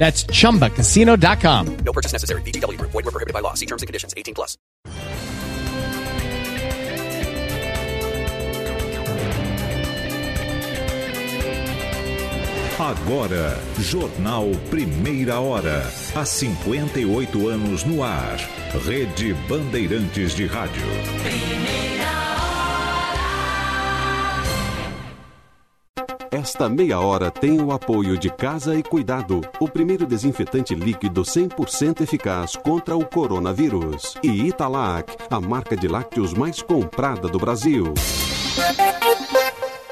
That's chumbacasino.com. No purchase necessary. VGW Group. Void were prohibited by law. See terms and conditions. 18 plus. Agora, Jornal Primeira Hora. Há 58 anos no ar. Rede Bandeirantes de Rádio. Esta meia hora tem o apoio de Casa e Cuidado, o primeiro desinfetante líquido 100% eficaz contra o coronavírus. E Italac, a marca de lácteos mais comprada do Brasil.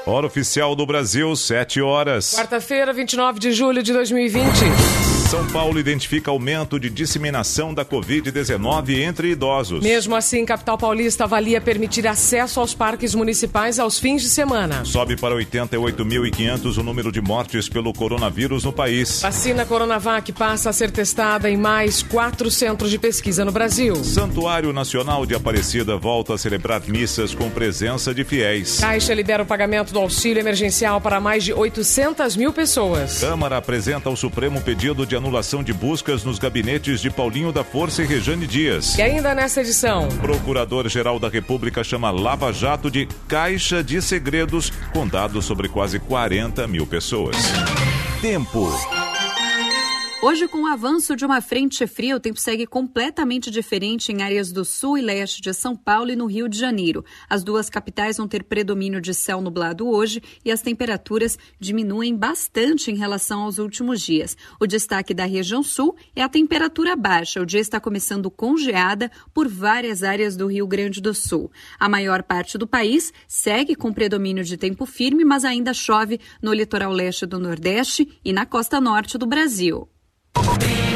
Hora oficial do Brasil, 7 horas. Quarta-feira, 29 de julho de 2020. São Paulo identifica aumento de disseminação da Covid-19 entre idosos. Mesmo assim, capital paulista avalia permitir acesso aos parques municipais aos fins de semana. Sobe para 88.500 o número de mortes pelo coronavírus no país. Vacina Coronavac passa a ser testada em mais quatro centros de pesquisa no Brasil. Santuário Nacional de Aparecida volta a celebrar missas com presença de fiéis. Caixa libera o pagamento do auxílio emergencial para mais de 800 mil pessoas. Câmara apresenta ao Supremo pedido de anulação de buscas nos gabinetes de Paulinho da Força e Rejane Dias. E ainda nessa edição, Procurador-Geral da República chama Lava Jato de Caixa de Segredos, com dados sobre quase 40 mil pessoas. Tempo. Hoje, com o avanço de uma frente fria, o tempo segue completamente diferente em áreas do sul e leste de São Paulo e no Rio de Janeiro. As duas capitais vão ter predomínio de céu nublado hoje e as temperaturas diminuem bastante em relação aos últimos dias. O destaque da região sul é a temperatura baixa. O dia está começando com geada por várias áreas do Rio Grande do Sul. A maior parte do país segue com predomínio de tempo firme, mas ainda chove no litoral leste do Nordeste e na costa norte do Brasil. Be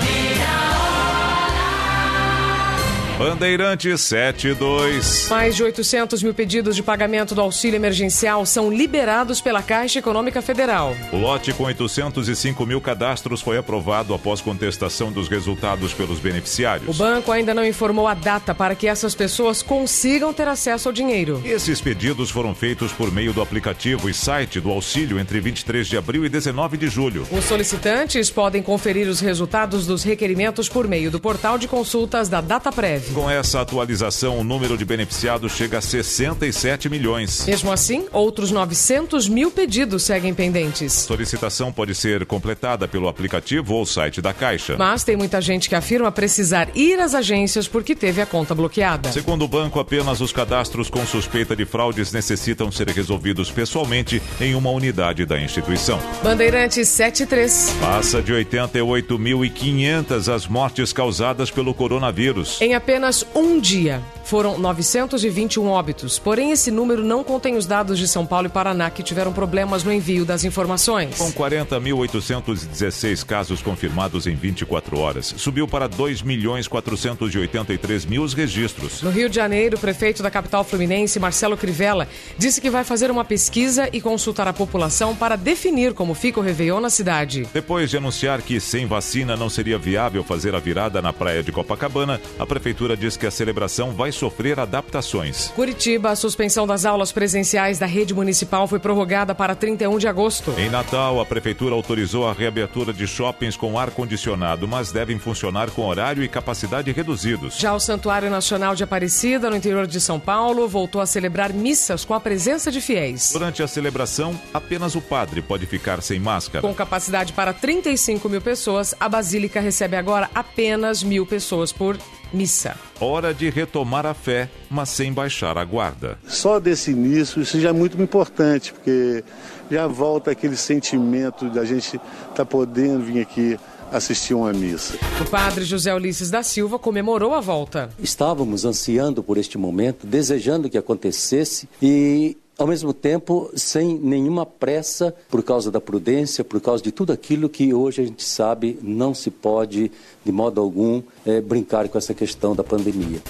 Bandeirante 72. mais de 800 mil pedidos de pagamento do auxílio emergencial são liberados pela Caixa Econômica Federal. O lote com 805 mil cadastros foi aprovado após contestação dos resultados pelos O beneficiários. banco ainda não informou a data para que essas pessoas consigam ter acesso ao dinheiro. Esses pedidos foram feitos por meio do aplicativo e site do auxílio entre 23 de abril e 19 de julho. Os solicitantes podem conferir os resultados dos requerimentos por meio do portal de consultas da DataPrev. Com essa atualização, o número de beneficiados chega a 67 milhões. Mesmo assim, outros 900 mil pedidos seguem pendentes. Solicitação pode ser completada pelo aplicativo ou site da Caixa. Mas tem muita gente que afirma precisar ir às agências porque teve a conta bloqueada. Segundo o banco, apenas os cadastros com suspeita de fraudes necessitam ser resolvidos pessoalmente em uma unidade da instituição. Bandeirantes 73. Passa de 88.500 as mortes causadas pelo coronavírus. Em apenas um dia, foram 921 óbitos. Porém, esse número não contém os dados de São Paulo e Paraná que tiveram problemas no envio das informações. Com 40.816 casos confirmados em 24 horas, subiu para 2.483 mil os registros. No Rio de Janeiro, o prefeito da capital fluminense, Marcelo Crivella, disse que vai fazer uma pesquisa e consultar a população para definir como fica o Réveillon na cidade. Depois de anunciar que sem vacina não seria viável fazer a virada na praia de Copacabana, a prefeitura diz que a celebração vai sofrer adaptações. Curitiba, a suspensão das aulas presenciais da rede municipal foi prorrogada para 31 de agosto. Em Natal, a prefeitura autorizou a reabertura de shoppings com ar-condicionado, mas devem funcionar com horário e capacidade reduzidos. Já o Santuário Nacional de Aparecida, no interior de São Paulo, voltou a celebrar missas com a presença de fiéis. Durante a celebração, apenas o padre pode ficar sem máscara. Com capacidade para 35 mil pessoas, a Basílica recebe agora apenas mil pessoas por missa. Hora de retomar a fé, mas sem baixar a guarda. Só desse início, isso já é muito importante, porque já volta aquele sentimento de a gente estar tá podendo vir aqui assistir uma missa. O padre José Ulisses da Silva comemorou a volta. Estávamos ansiando por este momento, desejando que acontecesse e ao mesmo tempo sem nenhuma pressa por causa da prudência, por causa de tudo aquilo que hoje a gente sabe não se pode de modo algum é, brincar com essa questão da pandemia.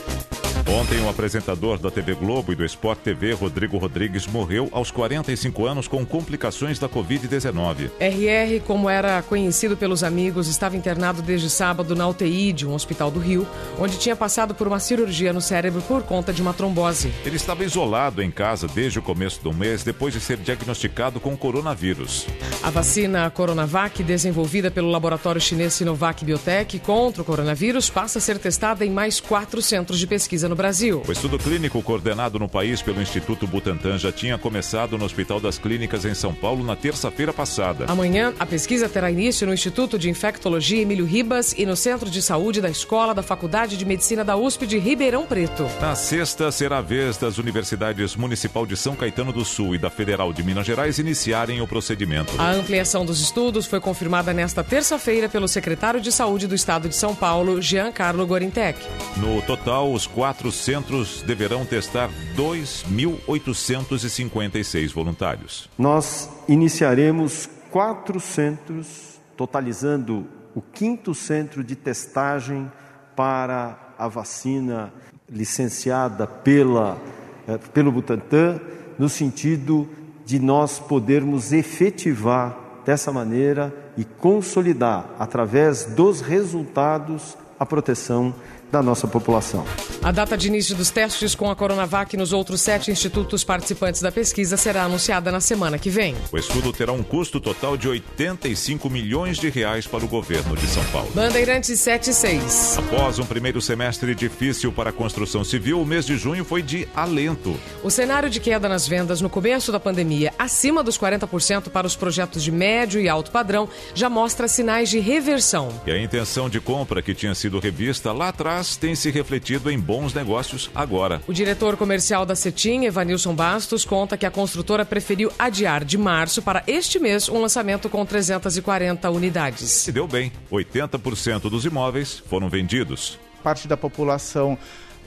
Ontem, o apresentador da TV Globo e do Sport TV, Rodrigo Rodrigues, morreu aos 45 anos com complicações da Covid-19. RR, como era conhecido pelos amigos, estava internado desde sábado na UTI de um hospital do Rio, onde tinha passado por uma cirurgia no cérebro por conta de uma trombose. Ele estava isolado em casa desde o começo do mês, depois de ser diagnosticado com coronavírus. A vacina Coronavac, desenvolvida pelo laboratório chinês Sinovac Biotech contra o coronavírus, passa a ser testada em mais quatro centros de pesquisa no Brasil. O estudo clínico coordenado no país pelo Instituto Butantan já tinha começado no Hospital das Clínicas em São Paulo na terça-feira passada. Amanhã, a pesquisa terá início no Instituto de Infectologia Emílio Ribas e no Centro de Saúde da Escola da Faculdade de Medicina da USP de Ribeirão Preto. Na sexta, será a vez das universidades Municipal de São Caetano do Sul e da Federal de Minas Gerais iniciarem o procedimento. A ampliação dos estudos foi confirmada nesta terça-feira pelo secretário de Saúde do Estado de São Paulo, Giancarlo Gorintec. No total, os quatro quatro centros deverão testar 2.856 voluntários. Nós iniciaremos quatro centros, totalizando o quinto centro de testagem para a vacina licenciada pela, eh, pelo Butantan, no sentido de nós podermos efetivar dessa maneira e consolidar, através dos resultados, a proteção da nossa população. A data de início dos testes com a Coronavac nos outros sete institutos participantes da pesquisa será anunciada na semana que vem. O estudo terá um custo total de 85 milhões de reais para o governo de São Paulo. Bandeirantes 76. Após um primeiro semestre difícil para a construção civil, o mês de junho foi de alento. O cenário de queda nas vendas no começo da pandemia, acima dos 40% para os projetos de médio e alto padrão, já mostra sinais de reversão. E a intenção de compra que tinha sido revista lá atrás mas tem se refletido em bons negócios agora. O diretor comercial da Cetim, Evanilson Bastos, conta que a construtora preferiu adiar de março para este mês um lançamento com 340 unidades. Se deu bem, 80% dos imóveis foram vendidos. Parte da população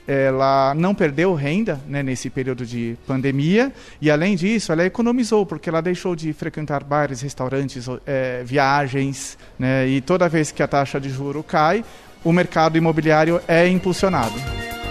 ela não perdeu renda né, nesse período de pandemia e, além disso, ela economizou, porque ela deixou de frequentar bares, restaurantes, é, viagens, né, e toda vez que a taxa de juro cai, o mercado imobiliário é impulsionado.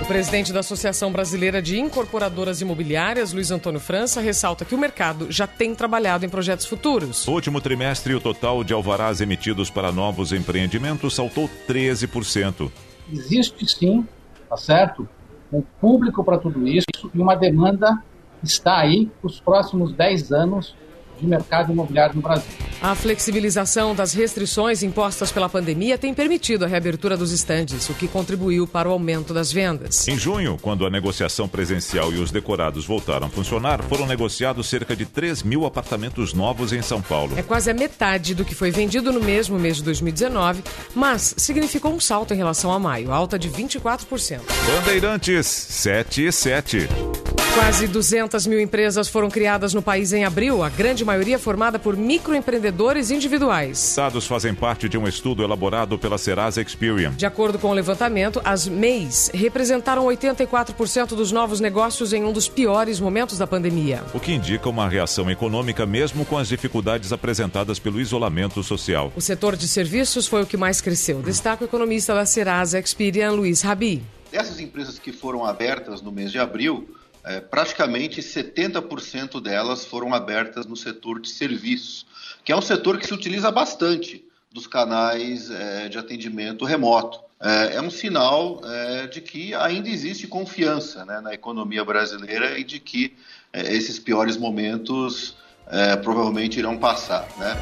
O presidente da Associação Brasileira de Incorporadoras Imobiliárias, Luiz Antônio França, ressalta que o mercado já tem trabalhado em projetos futuros. No último trimestre, o total de alvarás emitidos para novos empreendimentos saltou 13%. Existe sim, tá certo? Um público para tudo isso e uma demanda está aí para os próximos 10 anos de mercado imobiliário no Brasil. A flexibilização das restrições impostas pela pandemia tem permitido a reabertura dos estandes, o que contribuiu para o aumento das vendas. Em junho, quando a negociação presencial e os decorados voltaram a funcionar, foram negociados cerca de 3 mil apartamentos novos em São Paulo. É quase a metade do que foi vendido no mesmo mês de 2019, mas significou um salto em relação a maio, alta de 24%. Bandeirantes 7 e 7. Quase 200 mil empresas foram criadas no país em abril, a grande maioria formada por microempreendedores individuais. Dados fazem parte de um estudo elaborado pela Serasa Experian. De acordo com o levantamento, as MEIs representaram 84% dos novos negócios em um dos piores momentos da pandemia. O que indica uma reação econômica mesmo com as dificuldades apresentadas pelo isolamento social. O setor de serviços foi o que mais cresceu. Destaca o economista da Serasa Experian, Luiz Rabi. Essas empresas que foram abertas no mês de abril, é, praticamente 70% delas foram abertas no setor de serviços, que é um setor que se utiliza bastante dos canais é, de atendimento remoto. É, é um sinal é, de que ainda existe confiança né, na economia brasileira e de que é, esses piores momentos é, provavelmente irão passar, né?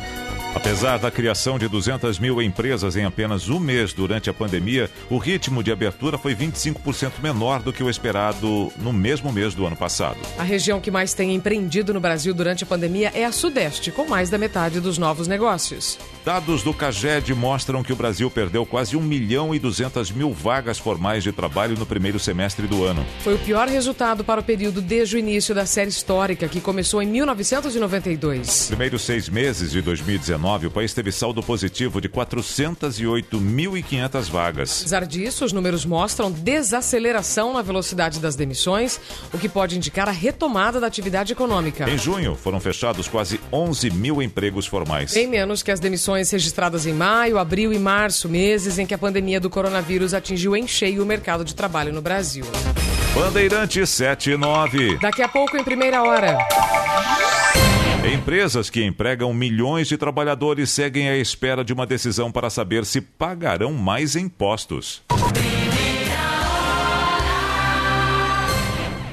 Apesar da criação de 200 mil empresas em apenas um mês durante a pandemia, o ritmo de abertura foi 25% menor do que o esperado no mesmo mês do ano passado. A região que mais tem empreendido no Brasil durante a pandemia é a Sudeste, com mais da metade dos novos negócios. Dados do CAGED mostram que o Brasil perdeu quase 1 milhão e 200 mil vagas formais de trabalho no primeiro semestre do ano. Foi o pior resultado para o período desde o início da série histórica, que começou em 1992. Primeiros seis meses de 2019, o país teve saldo positivo de 408.500 vagas. Apesar disso, os números mostram desaceleração na velocidade das demissões, o que pode indicar a retomada da atividade econômica. Em junho, foram fechados quase 11 mil empregos formais. Bem menos que as demissões registradas em maio, abril e março, meses em que a pandemia do coronavírus atingiu em cheio o mercado de trabalho no Brasil. Bandeirante 79. Daqui a pouco, em primeira hora. Empresas que empregam milhões de trabalhadores seguem à espera de uma decisão para saber se pagarão mais impostos.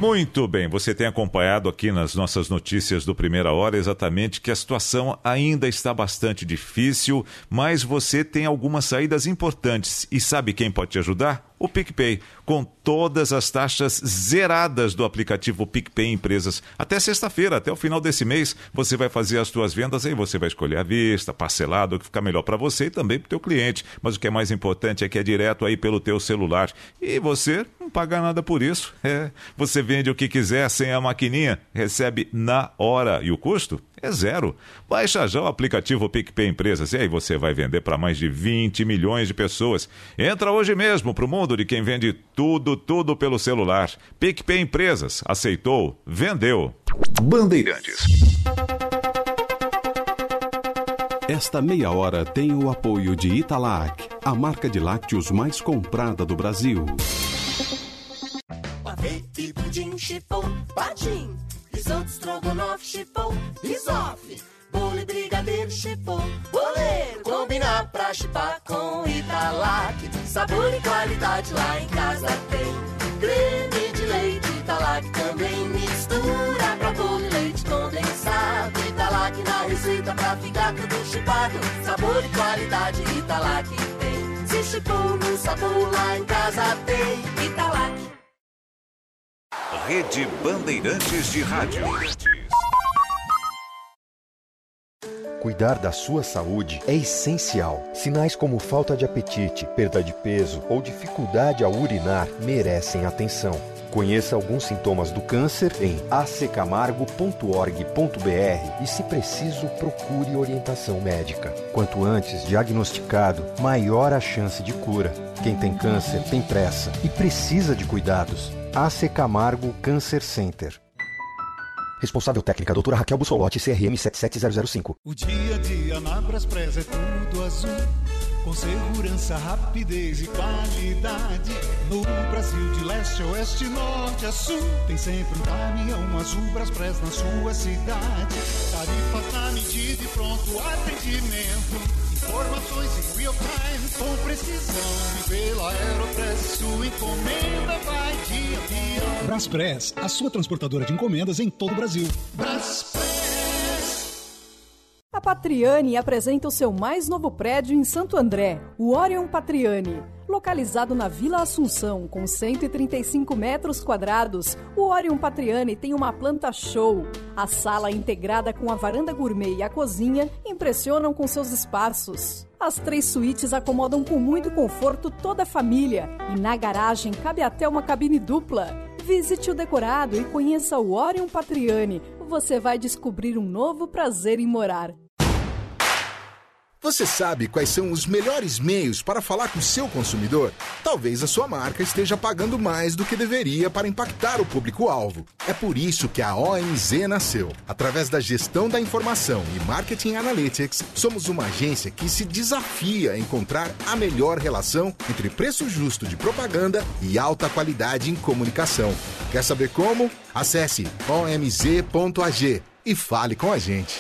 Muito bem, você tem acompanhado aqui nas nossas notícias do Primeira Hora exatamente que a situação ainda está bastante difícil, mas você tem algumas saídas importantes. E sabe quem pode te ajudar? O PicPay, com todas as taxas zeradas do aplicativo PicPay Empresas. Até sexta-feira, até o final desse mês, você vai fazer as suas vendas aí você vai escolher a vista, parcelado, o que ficar melhor para você e também para o teu cliente. Mas o que é mais importante é que é direto aí pelo teu celular. E você não paga nada por isso. É, você vende o que quiser sem a maquininha, recebe na hora. E o custo? É zero. Baixa já o aplicativo PicPay Empresas e aí você vai vender para mais de 20 milhões de pessoas. Entra hoje mesmo para o mundo de quem vende tudo, tudo pelo celular. PicPay Empresas. Aceitou? Vendeu. Bandeirantes. Esta meia hora tem o apoio de Italac, a marca de lácteos mais comprada do Brasil. Pudim, patim. Risoto, Sabor e qualidade lá em casa tem. Creme de leite, Italac também mistura. Pra bolo e leite condensado. Italac na receita pra ficar tudo chipado. Sabor e qualidade, Italac tem. Se chipou no sabor lá em casa tem. Italac. Rede Bandeirantes de Rádio. Cuidar da sua saúde é essencial. Sinais como falta de apetite, perda de peso ou dificuldade ao urinar merecem atenção. Conheça alguns sintomas do câncer em accamargo.org.br e, se preciso, procure orientação médica. Quanto antes diagnosticado, maior a chance de cura. Quem tem câncer tem pressa e precisa de cuidados. AC Camargo Cancer Center. Responsável técnica, doutora Raquel Bussolotti, CRM 77005. O dia a dia na Braspress é tudo azul. Com segurança, rapidez e qualidade. No Brasil, de leste a oeste, norte a sul. Tem sempre um caminhão azul Braspress na sua cidade. Tarifas na medida e pronto atendimento. Informações em real time com precisão. E pela Aeropress, sua encomenda vai de avião. Braspress, a sua transportadora de encomendas em todo o Brasil. A Patriani apresenta o seu mais novo prédio em Santo André, o Orion Patriani. Localizado na Vila Assunção, com 135 metros quadrados, o Orion Patriani tem uma planta show. A sala integrada com a varanda gourmet e a cozinha impressionam com seus espaços. As três suítes acomodam com muito conforto toda a família e na garagem cabe até uma cabine dupla. Visite o decorado e conheça o Orion Patriani. Você vai descobrir um novo prazer em morar. Você sabe quais são os melhores meios para falar com seu consumidor? Talvez a sua marca esteja pagando mais do que deveria para impactar o público-alvo. É por isso que a OMZ nasceu. Através da gestão da informação e marketing analytics, somos uma agência que se desafia a encontrar a melhor relação entre preço justo de propaganda e alta qualidade em comunicação. Quer saber como? Acesse omz.ag e fale com a gente.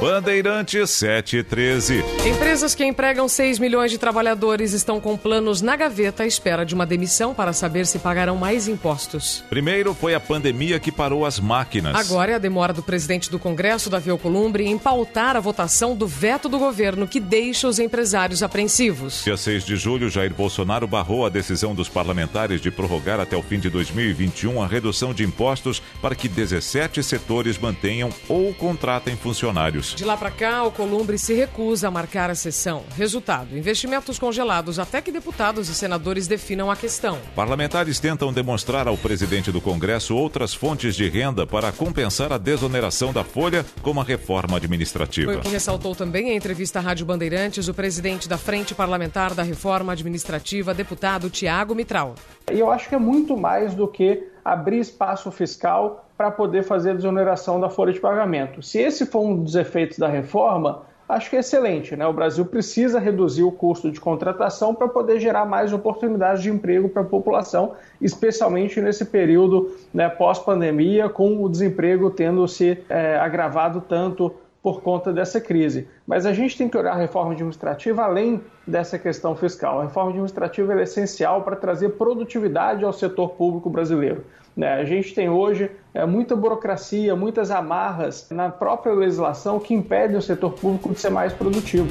Bandeirantes 713. Empresas que empregam 6 milhões de trabalhadores estão com planos na gaveta à espera de uma demissão para saber se pagarão mais impostos. Primeiro foi a pandemia que parou as máquinas. Agora é a demora do presidente do Congresso, Davi Alcolumbre, em pautar a votação do veto do governo que deixa os empresários apreensivos. Dia 6 de julho, Jair Bolsonaro barrou a decisão dos parlamentares de prorrogar até o fim de 2021 a redução de impostos para que 17 setores mantenham ou contratem funcionários. De lá para cá, o Columbre se recusa a marcar a sessão. Resultado: investimentos congelados até que deputados e senadores definam a questão. Parlamentares tentam demonstrar ao presidente do Congresso outras fontes de renda para compensar a desoneração da folha, como a reforma administrativa. Foi o que ressaltou também em entrevista à Rádio Bandeirantes o presidente da Frente Parlamentar da Reforma Administrativa, deputado Tiago Mitral. E eu acho que é muito mais do que abrir espaço fiscal para poder fazer a desoneração da folha de pagamento. Se esse for um dos efeitos da reforma, acho que é excelente. Né? O Brasil precisa reduzir o custo de contratação para poder gerar mais oportunidades de emprego para a população, especialmente nesse período né, pós-pandemia, com o desemprego tendo se é, agravado tanto por conta dessa crise. Mas a gente tem que olhar a reforma administrativa além dessa questão fiscal. A reforma administrativa é essencial para trazer produtividade ao setor público brasileiro. Né? A gente tem hoje é, muita burocracia, muitas amarras na própria legislação que impedem o setor público de ser mais produtivo.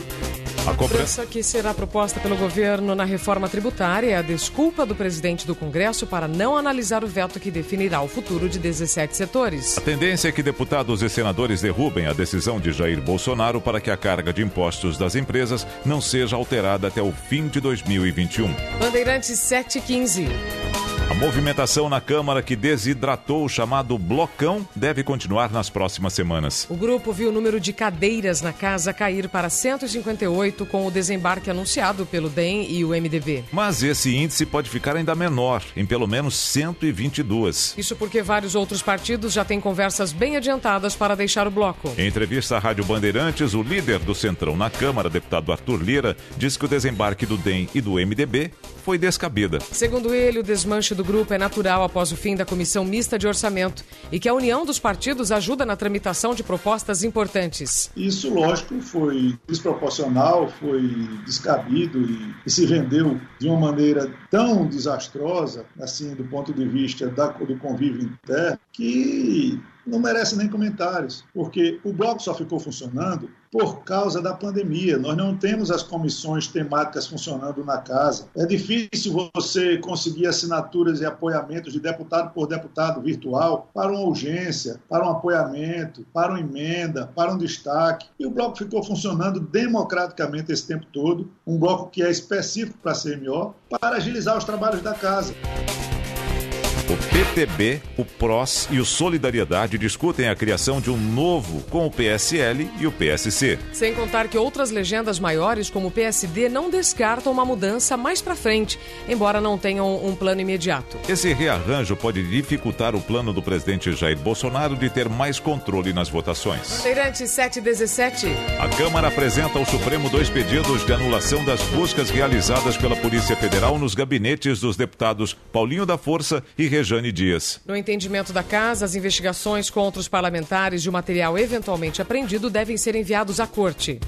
A cobrança que será proposta pelo governo na reforma tributária é a desculpa do presidente do Congresso para não analisar o veto que definirá o futuro de 17 setores. A tendência é que deputados e senadores derrubem a decisão de Jair Bolsonaro para que a carga de impostos das empresas não seja alterada até o fim de 2021. Bandeirantes 715. A movimentação na Câmara que desidratou o chamado blocão deve continuar nas próximas semanas. O grupo viu o número de cadeiras na casa cair para 158 com o desembarque anunciado pelo DEM e o MDB. Mas esse índice pode ficar ainda menor, em pelo menos 122. Isso porque vários outros partidos já têm conversas bem adiantadas para deixar o bloco. Em entrevista à Rádio Bandeirantes, o líder do Centrão na Câmara, deputado Arthur Lira, disse que o desembarque do DEM e do MDB foi descabida. Segundo ele, o desmanche do grupo é natural após o fim da comissão mista de orçamento e que a união dos partidos ajuda na tramitação de propostas importantes. Isso, lógico, foi desproporcional, foi descabido e, e se vendeu de uma maneira tão desastrosa, assim, do ponto de vista da, do convívio interno, que não merece nem comentários, porque o bloco só ficou funcionando por causa da pandemia. Nós não temos as comissões temáticas funcionando na casa. É difícil você conseguir assinaturas e apoiamentos de deputado por deputado virtual para uma urgência, para um apoiamento, para uma emenda, para um destaque. E o bloco ficou funcionando democraticamente esse tempo todo, um bloco que é específico para a CMO, para agilizar os trabalhos da casa. O PTB, o PROS e o Solidariedade discutem a criação de um novo com o PSL e o PSC. Sem contar que outras legendas maiores, como o PSD, não descartam uma mudança mais para frente, embora não tenham um plano imediato. Esse rearranjo pode dificultar o plano do presidente Jair Bolsonaro de ter mais controle nas votações. Bandeirante 717. A Câmara apresenta ao Supremo dois pedidos de anulação das buscas realizadas pela Polícia Federal nos gabinetes dos deputados Paulinho da Força e Rejane Dias. No entendimento da casa, as investigações contra os parlamentares e o material eventualmente apreendido devem ser enviados à corte.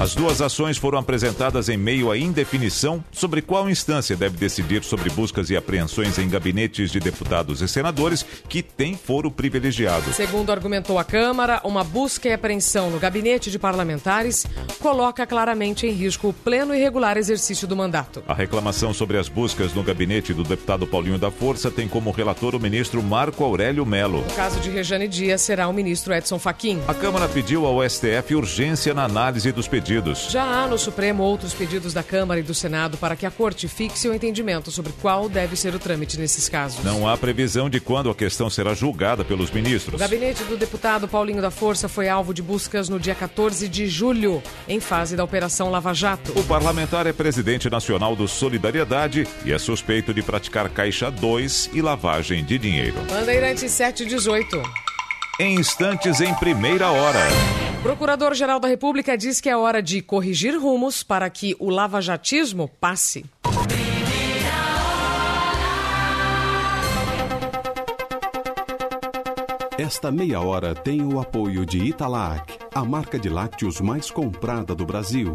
As duas ações foram apresentadas em meio à indefinição sobre qual instância deve decidir sobre buscas e apreensões em gabinetes de deputados e senadores que têm foro privilegiado. Segundo argumentou a Câmara, uma busca e apreensão no gabinete de parlamentares coloca claramente em risco o pleno e regular exercício do mandato. A reclamação sobre as buscas no gabinete do deputado Paulinho da Força tem como relator o ministro Marco Aurélio Melo. No caso de Rejane Dias, será o ministro Edson Fachin. A Câmara pediu ao STF urgência na análise dos pedidos. Já há no Supremo outros pedidos da Câmara e do Senado para que a Corte fixe o entendimento sobre qual deve ser o trâmite nesses casos. Não há previsão de quando a questão será julgada pelos ministros. O gabinete do deputado Paulinho da Força foi alvo de buscas no dia 14 de julho, em fase da Operação Lava Jato. O parlamentar é presidente nacional do Solidariedade e é suspeito de praticar Caixa 2 e lavagem de dinheiro. Bandeirante 718. Em instantes, em primeira hora. Procurador-Geral da República diz que é hora de corrigir rumos para que o lavajatismo passe. Esta meia hora tem o apoio de Italac. a marca de lácteos mais comprada do Brasil.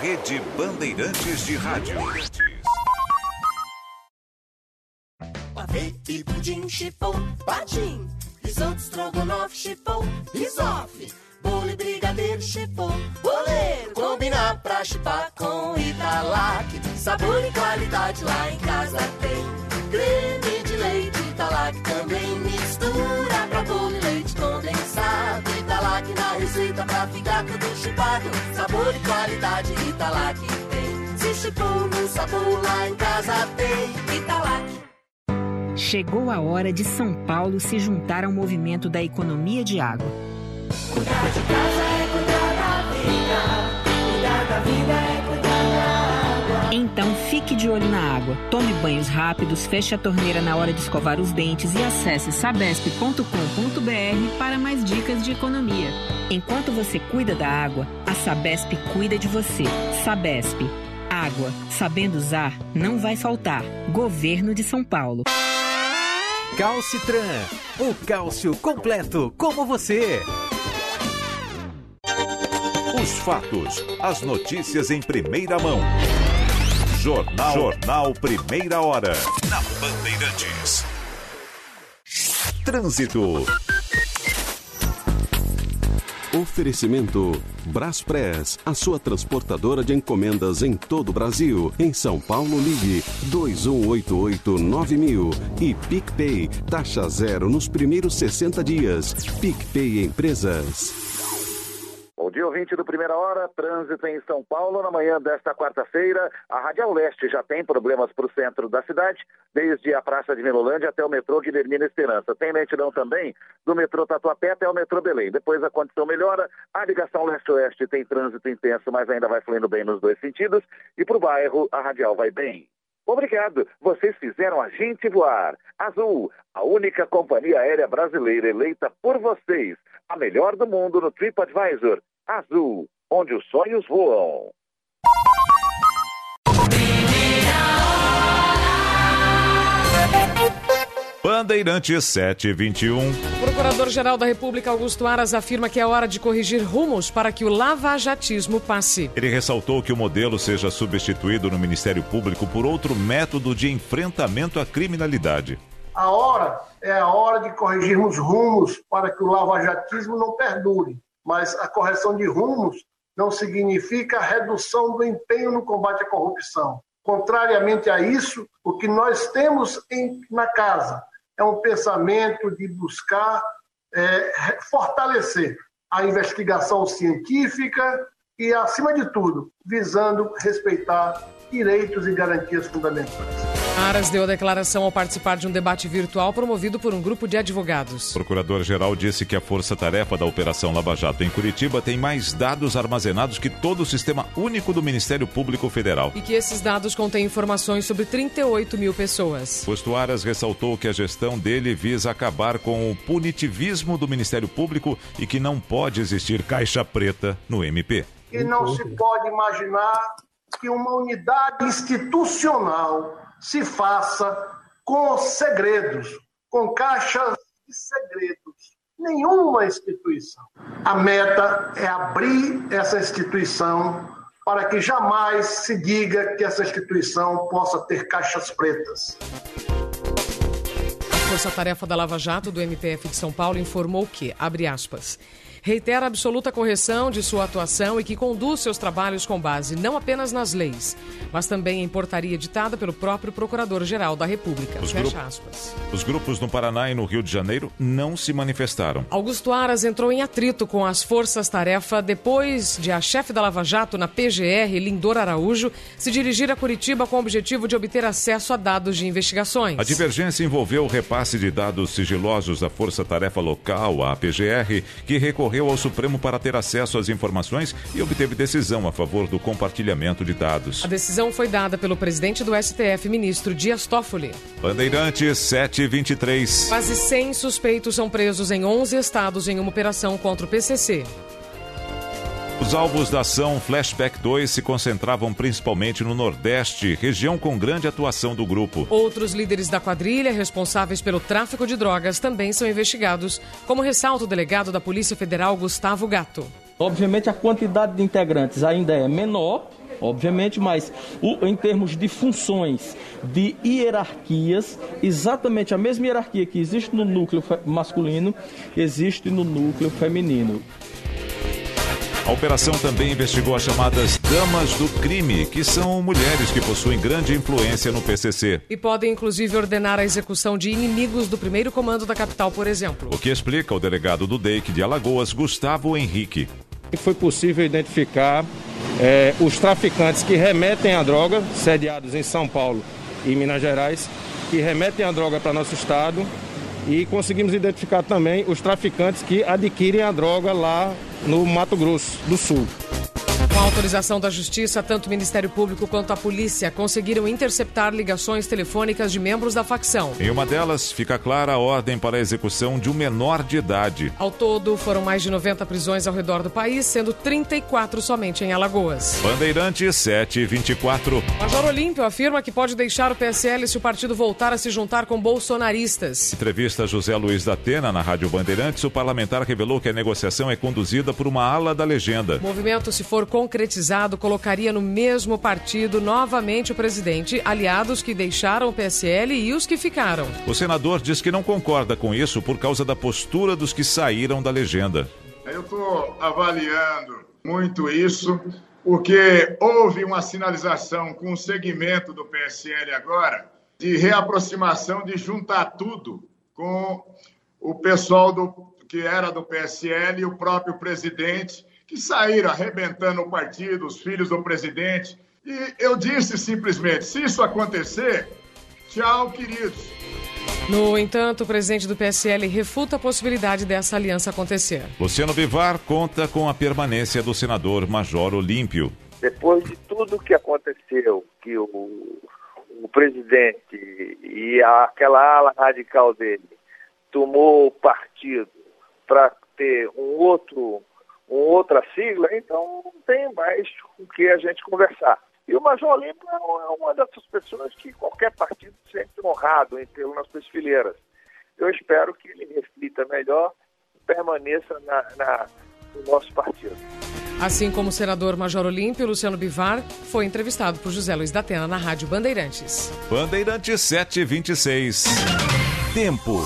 Rede Bandeirantes de Rádio. Pavê e pudim, chipom, patim. Risoto, estrogonofe, chipom, risofe. Bolo e brigadeiro, chipom, boleiro. Combinar pra chipar com Italac. Sabor e qualidade lá em casa tem. Creme de leite, Italac também mistura. Pra bolo e leite condensado. Italac na receita pra ficar tudo chipado. Sabor e qualidade, Italac tem. Se chipou no sabor lá em casa tem. Italac. Chegou a hora de São Paulo se juntar ao movimento da economia de água. Cuidar de casa é cuidar da vida. Cuidar da vida é cuidar da água. Então fique de olho na água, tome banhos rápidos, feche a torneira na hora de escovar os dentes e acesse sabesp.com.br para mais dicas de economia. Enquanto você cuida da água, a Sabesp cuida de você. Sabesp. Água, sabendo usar, não vai faltar. Governo de São Paulo. Calcitran, o cálcio completo como você. Os fatos, as notícias em primeira mão. Jornal, Jornal Primeira Hora. Na Bandeirantes. Trânsito. Oferecimento Braspress, a sua transportadora de encomendas em todo o Brasil. Em São Paulo, ligue 2188-9000 e PicPay, taxa zero nos primeiros 60 dias. PicPay Empresas. Ouvinte do Primeira Hora, trânsito em São Paulo. Na manhã desta quarta-feira, a Radial Leste já tem problemas para o centro da cidade, desde a Praça de Milolândia até o metrô Guilhermina Esperança. Tem lentidão também do metrô Tatuapé até o metrô Belém. Depois a condição melhora, a ligação leste-oeste tem trânsito intenso, mas ainda vai fluindo bem nos dois sentidos. E para o bairro, a Radial vai bem. Obrigado, vocês fizeram a gente voar. Azul, a única companhia aérea brasileira eleita por vocês, a melhor do mundo no TripAdvisor. Azul, onde os sonhos voam. Bandeirantes 721. O Procurador-Geral da República, Augusto Aras, afirma que é hora de corrigir rumos para que o lavajatismo passe. Ele ressaltou que o modelo seja substituído no Ministério Público por outro método de enfrentamento à criminalidade. A hora é a hora de corrigirmos rumos para que o lavajatismo não perdure. Mas a correção de rumos não significa a redução do empenho no combate à corrupção. Contrariamente a isso, o que nós temos em, na casa é um pensamento de buscar é, fortalecer a investigação científica e, acima de tudo, visando respeitar direitos e garantias fundamentais. Aras deu a declaração ao participar de um debate virtual promovido por um grupo de advogados. O procurador-geral disse que a força-tarefa da Operação Lava Jato em Curitiba tem mais dados armazenados que todo o sistema único do Ministério Público Federal. E que esses dados contêm informações sobre 38 mil pessoas. Posto Aras ressaltou que a gestão dele visa acabar com o punitivismo do Ministério Público e que não pode existir caixa preta no MP. E não se pode imaginar que uma unidade institucional se faça com segredos, com caixas de segredos. Nenhuma instituição. A meta é abrir essa instituição para que jamais se diga que essa instituição possa ter caixas pretas. A Força Tarefa da Lava Jato do MPF de São Paulo informou que, abre aspas, reitera a absoluta correção de sua atuação e que conduz seus trabalhos com base não apenas nas leis, mas também em portaria editada pelo próprio Procurador-Geral da República. Os, Fecha gru- aspas. Os grupos no Paraná e no Rio de Janeiro não se manifestaram. Augusto Aras entrou em atrito com as forças-tarefa depois de a chefe da Lava Jato na PGR, Lindor Araújo, se dirigir a Curitiba com o objetivo de obter acesso a dados de investigações. A divergência envolveu o repasse de dados sigilosos da Força Tarefa Local, a PGR, que recorreu ao Supremo para ter acesso às informações e obteve decisão a favor do compartilhamento de dados. A decisão foi dada pelo presidente do STF, ministro Dias Toffoli. Bandeirantes 723. Quase 100 suspeitos são presos em 11 estados em uma operação contra o PCC. Os alvos da ação Flashback 2 se concentravam principalmente no Nordeste, região com grande atuação do grupo. Outros líderes da quadrilha responsáveis pelo tráfico de drogas também são investigados, como ressalta o delegado da Polícia Federal Gustavo Gato. Obviamente a quantidade de integrantes ainda é menor, obviamente, mas o- em termos de funções, de hierarquias, exatamente a mesma hierarquia que existe no núcleo masculino, existe no núcleo feminino. A operação também investigou as chamadas Damas do Crime, que são mulheres que possuem grande influência no PCC. E podem inclusive ordenar a execução de inimigos do primeiro comando da capital, por exemplo. O que explica o delegado do DEIC de Alagoas, Gustavo Henrique. Foi possível identificar eh, os traficantes que remetem a droga, sediados em São Paulo e Minas Gerais, que remetem a droga para nosso estado. E conseguimos identificar também os traficantes que adquirem a droga lá no Mato Grosso do Sul. Com a autorização da Justiça, tanto o Ministério Público quanto a polícia conseguiram interceptar ligações telefônicas de membros da facção. Em uma delas, fica clara a ordem para a execução de um menor de idade. Ao todo, foram mais de 90 prisões ao redor do país, sendo 34 somente em Alagoas. Bandeirante 724. Major Olímpio afirma que pode deixar o PSL se o partido voltar a se juntar com bolsonaristas. Entrevista a José Luiz da Atena na Rádio Bandeirantes, o parlamentar revelou que a negociação é conduzida por uma ala da legenda. O movimento, se for concretizado, colocaria no mesmo partido novamente o presidente, aliados que deixaram o PSL e os que ficaram. O senador diz que não concorda com isso por causa da postura dos que saíram da legenda. Eu estou avaliando muito isso, porque houve uma sinalização com o segmento do PSL agora de reaproximação, de juntar tudo com o pessoal do, que era do PSL e o próprio presidente, que saíram arrebentando o partido, os filhos do presidente. E eu disse simplesmente: se isso acontecer, tchau, queridos. No entanto, o presidente do PSL refuta a possibilidade dessa aliança acontecer. Luciano Bivar conta com a permanência do senador Major Olímpio. Depois de tudo que aconteceu, que o, o presidente e a- aquela ala radical dele tomou partido para ter um outro, outra sigla, então não tem mais com que a gente conversar. E o Major Olímpio é uma dessas pessoas que qualquer partido se sente honrado em tê-lo nas suas fileiras. Eu espero que ele reflita melhor e permaneça na, na- no nosso partido. Assim como o senador Major Olímpio, Luciano Bivar, foi entrevistado por José Luiz da Atena na Rádio Bandeirantes. Bandeirante 726. Tempo.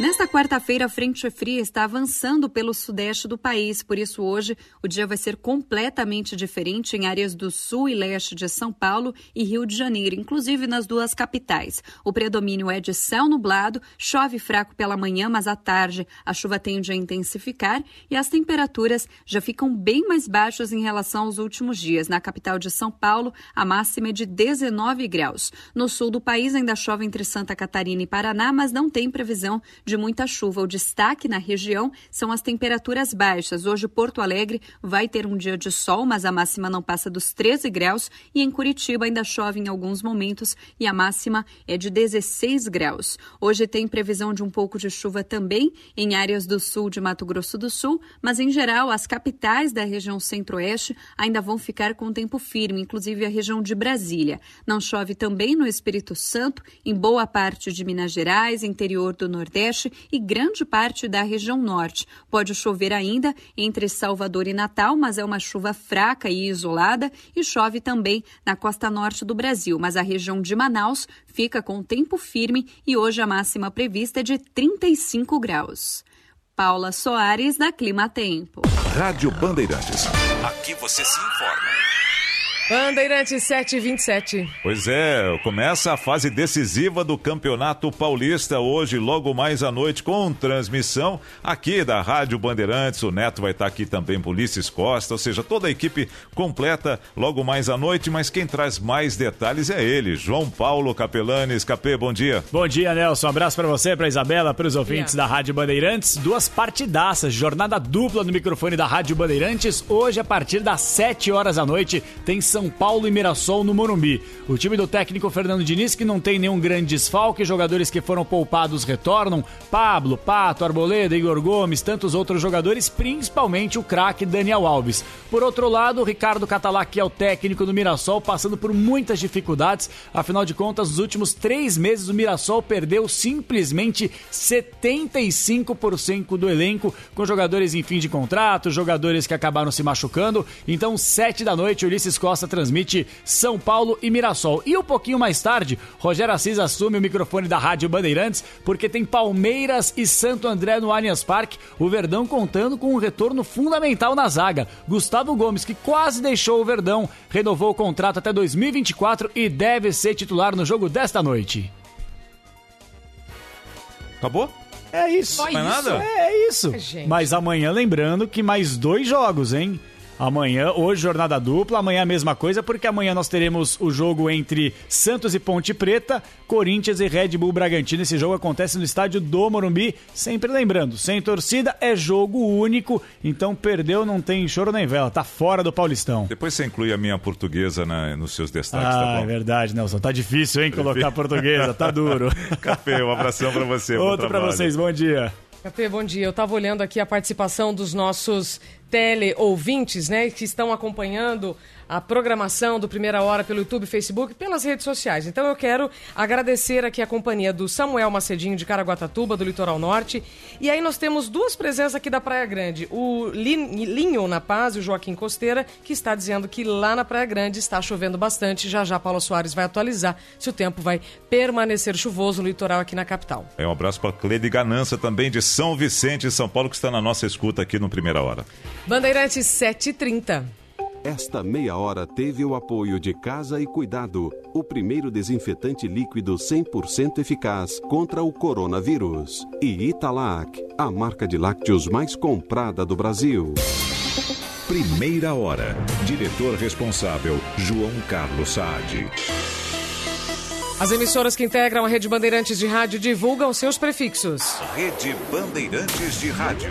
Nesta quarta-feira, a frente fria está avançando pelo sudeste do país, por isso hoje o dia vai ser completamente diferente em áreas do sul e leste de São Paulo e Rio de Janeiro, inclusive nas duas capitais. O predomínio é de céu nublado, chove fraco pela manhã, mas à tarde a chuva tende a intensificar e as temperaturas já ficam bem mais baixas em relação aos últimos dias. Na capital de São Paulo, a máxima é de 19 graus. No sul do país ainda chove entre Santa Catarina e Paraná, mas não tem previsão de muita chuva. O destaque na região são as temperaturas baixas. Hoje, Porto Alegre vai ter um dia de sol, mas a máxima não passa dos 13 graus. E em Curitiba ainda chove em alguns momentos e a máxima é de 16 graus. Hoje tem previsão de um pouco de chuva também em áreas do sul de Mato Grosso do Sul, mas em geral as capitais da região centro-oeste ainda vão ficar com tempo firme, inclusive a região de Brasília. Não chove também no Espírito Santo, em boa parte de Minas Gerais, interior do Nordeste e grande parte da região norte. Pode chover ainda entre Salvador e Natal, mas é uma chuva fraca e isolada e chove também na costa norte do Brasil. Mas a região de Manaus fica com tempo firme e hoje a máxima prevista é de 35 graus. Paula Soares, da Clima Tempo. Rádio Bandeirantes. Aqui você se informa. Bandeirantes 727. Pois é, começa a fase decisiva do Campeonato Paulista hoje, logo mais à noite, com transmissão aqui da Rádio Bandeirantes. O Neto vai estar aqui também, Polícias Costa, ou seja, toda a equipe completa logo mais à noite. Mas quem traz mais detalhes é ele, João Paulo Capelanes. Capê, bom dia. Bom dia, Nelson. Um abraço para você, para Isabela, para os ouvintes yeah. da Rádio Bandeirantes. Duas partidaças, jornada dupla no microfone da Rádio Bandeirantes. Hoje, a partir das 7 horas da noite, tem são Paulo e Mirassol no Morumbi. O time do técnico Fernando Diniz, que não tem nenhum grande desfalque, jogadores que foram poupados retornam, Pablo, Pato, Arboleda, Igor Gomes, tantos outros jogadores, principalmente o craque Daniel Alves. Por outro lado, Ricardo Catalá, que é o técnico do Mirassol, passando por muitas dificuldades, afinal de contas, nos últimos três meses o Mirassol perdeu simplesmente 75% do elenco, com jogadores em fim de contrato, jogadores que acabaram se machucando. Então, sete da noite, Ulisses Costa transmite São Paulo e Mirassol. E um pouquinho mais tarde, Rogério Assis assume o microfone da Rádio Bandeirantes, porque tem Palmeiras e Santo André no Allianz Parque. O Verdão contando com um retorno fundamental na zaga. Gustavo Gomes, que quase deixou o Verdão, renovou o contrato até 2024 e deve ser titular no jogo desta noite. Acabou? É isso. Só mais isso? nada? É, é isso. Gente. Mas amanhã, lembrando que mais dois jogos, hein? Amanhã, hoje jornada dupla, amanhã a mesma coisa, porque amanhã nós teremos o jogo entre Santos e Ponte Preta, Corinthians e Red Bull Bragantino. Esse jogo acontece no estádio do Morumbi, sempre lembrando, sem torcida é jogo único, então perdeu, não tem choro nem vela, tá fora do Paulistão. Depois você inclui a minha portuguesa na, nos seus destaques, ah, tá bom? é verdade, Nelson, tá difícil, hein, colocar portuguesa, tá duro. Café, um abração para você. Outro para vocês, bom dia. Café, bom dia. Eu estava olhando aqui a participação dos nossos teleouvintes, né, que estão acompanhando a programação do Primeira Hora pelo YouTube, Facebook pelas redes sociais. Então eu quero agradecer aqui a companhia do Samuel Macedinho de Caraguatatuba, do Litoral Norte. E aí nós temos duas presenças aqui da Praia Grande. O Linho Na Paz e o Joaquim Costeira, que está dizendo que lá na Praia Grande está chovendo bastante. Já já Paulo Soares vai atualizar se o tempo vai permanecer chuvoso no litoral aqui na capital. É um abraço para Cleide Ganança também de São Vicente, São Paulo, que está na nossa escuta aqui no Primeira Hora. Bandeirantes 7h30. Esta meia hora teve o apoio de Casa e Cuidado, o primeiro desinfetante líquido 100% eficaz contra o coronavírus. E Italac, a marca de lácteos mais comprada do Brasil. Primeira Hora. Diretor responsável, João Carlos Saad. As emissoras que integram a Rede Bandeirantes de Rádio divulgam seus prefixos. Rede Bandeirantes de Rádio.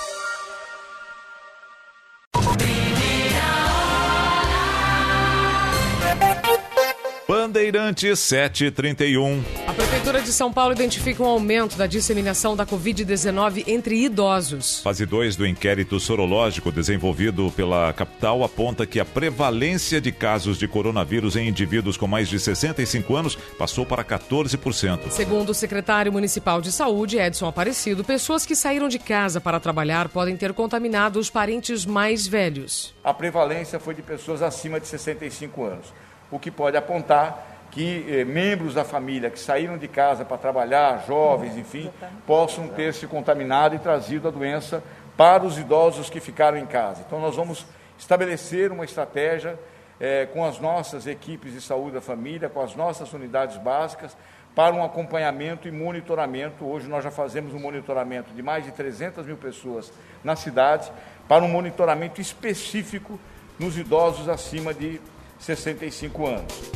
Bandeirantes 731. A Prefeitura de São Paulo identifica um aumento da disseminação da Covid-19 entre idosos. Fase 2 do inquérito sorológico desenvolvido pela capital aponta que a prevalência de casos de coronavírus em indivíduos com mais de 65 anos passou para 14%. Segundo o secretário municipal de saúde, Edson Aparecido, pessoas que saíram de casa para trabalhar podem ter contaminado os parentes mais velhos. A prevalência foi de pessoas acima de 65 anos o que pode apontar que eh, membros da família que saíram de casa para trabalhar, jovens, enfim, possam ter se contaminado e trazido a doença para os idosos que ficaram em casa. Então, nós vamos estabelecer uma estratégia eh, com as nossas equipes de saúde da família, com as nossas unidades básicas, para um acompanhamento e monitoramento. Hoje nós já fazemos um monitoramento de mais de 300 mil pessoas na cidade, para um monitoramento específico nos idosos acima de 65 anos.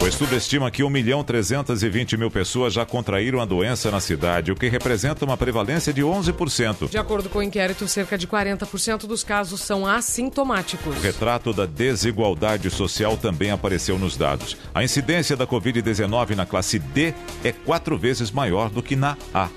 O estudo estima que 1 milhão 320 mil pessoas já contraíram a doença na cidade, o que representa uma prevalência de 11%. De acordo com o inquérito, cerca de 40% dos casos são assintomáticos. O retrato da desigualdade social também apareceu nos dados. A incidência da Covid-19 na classe D é quatro vezes maior do que na A.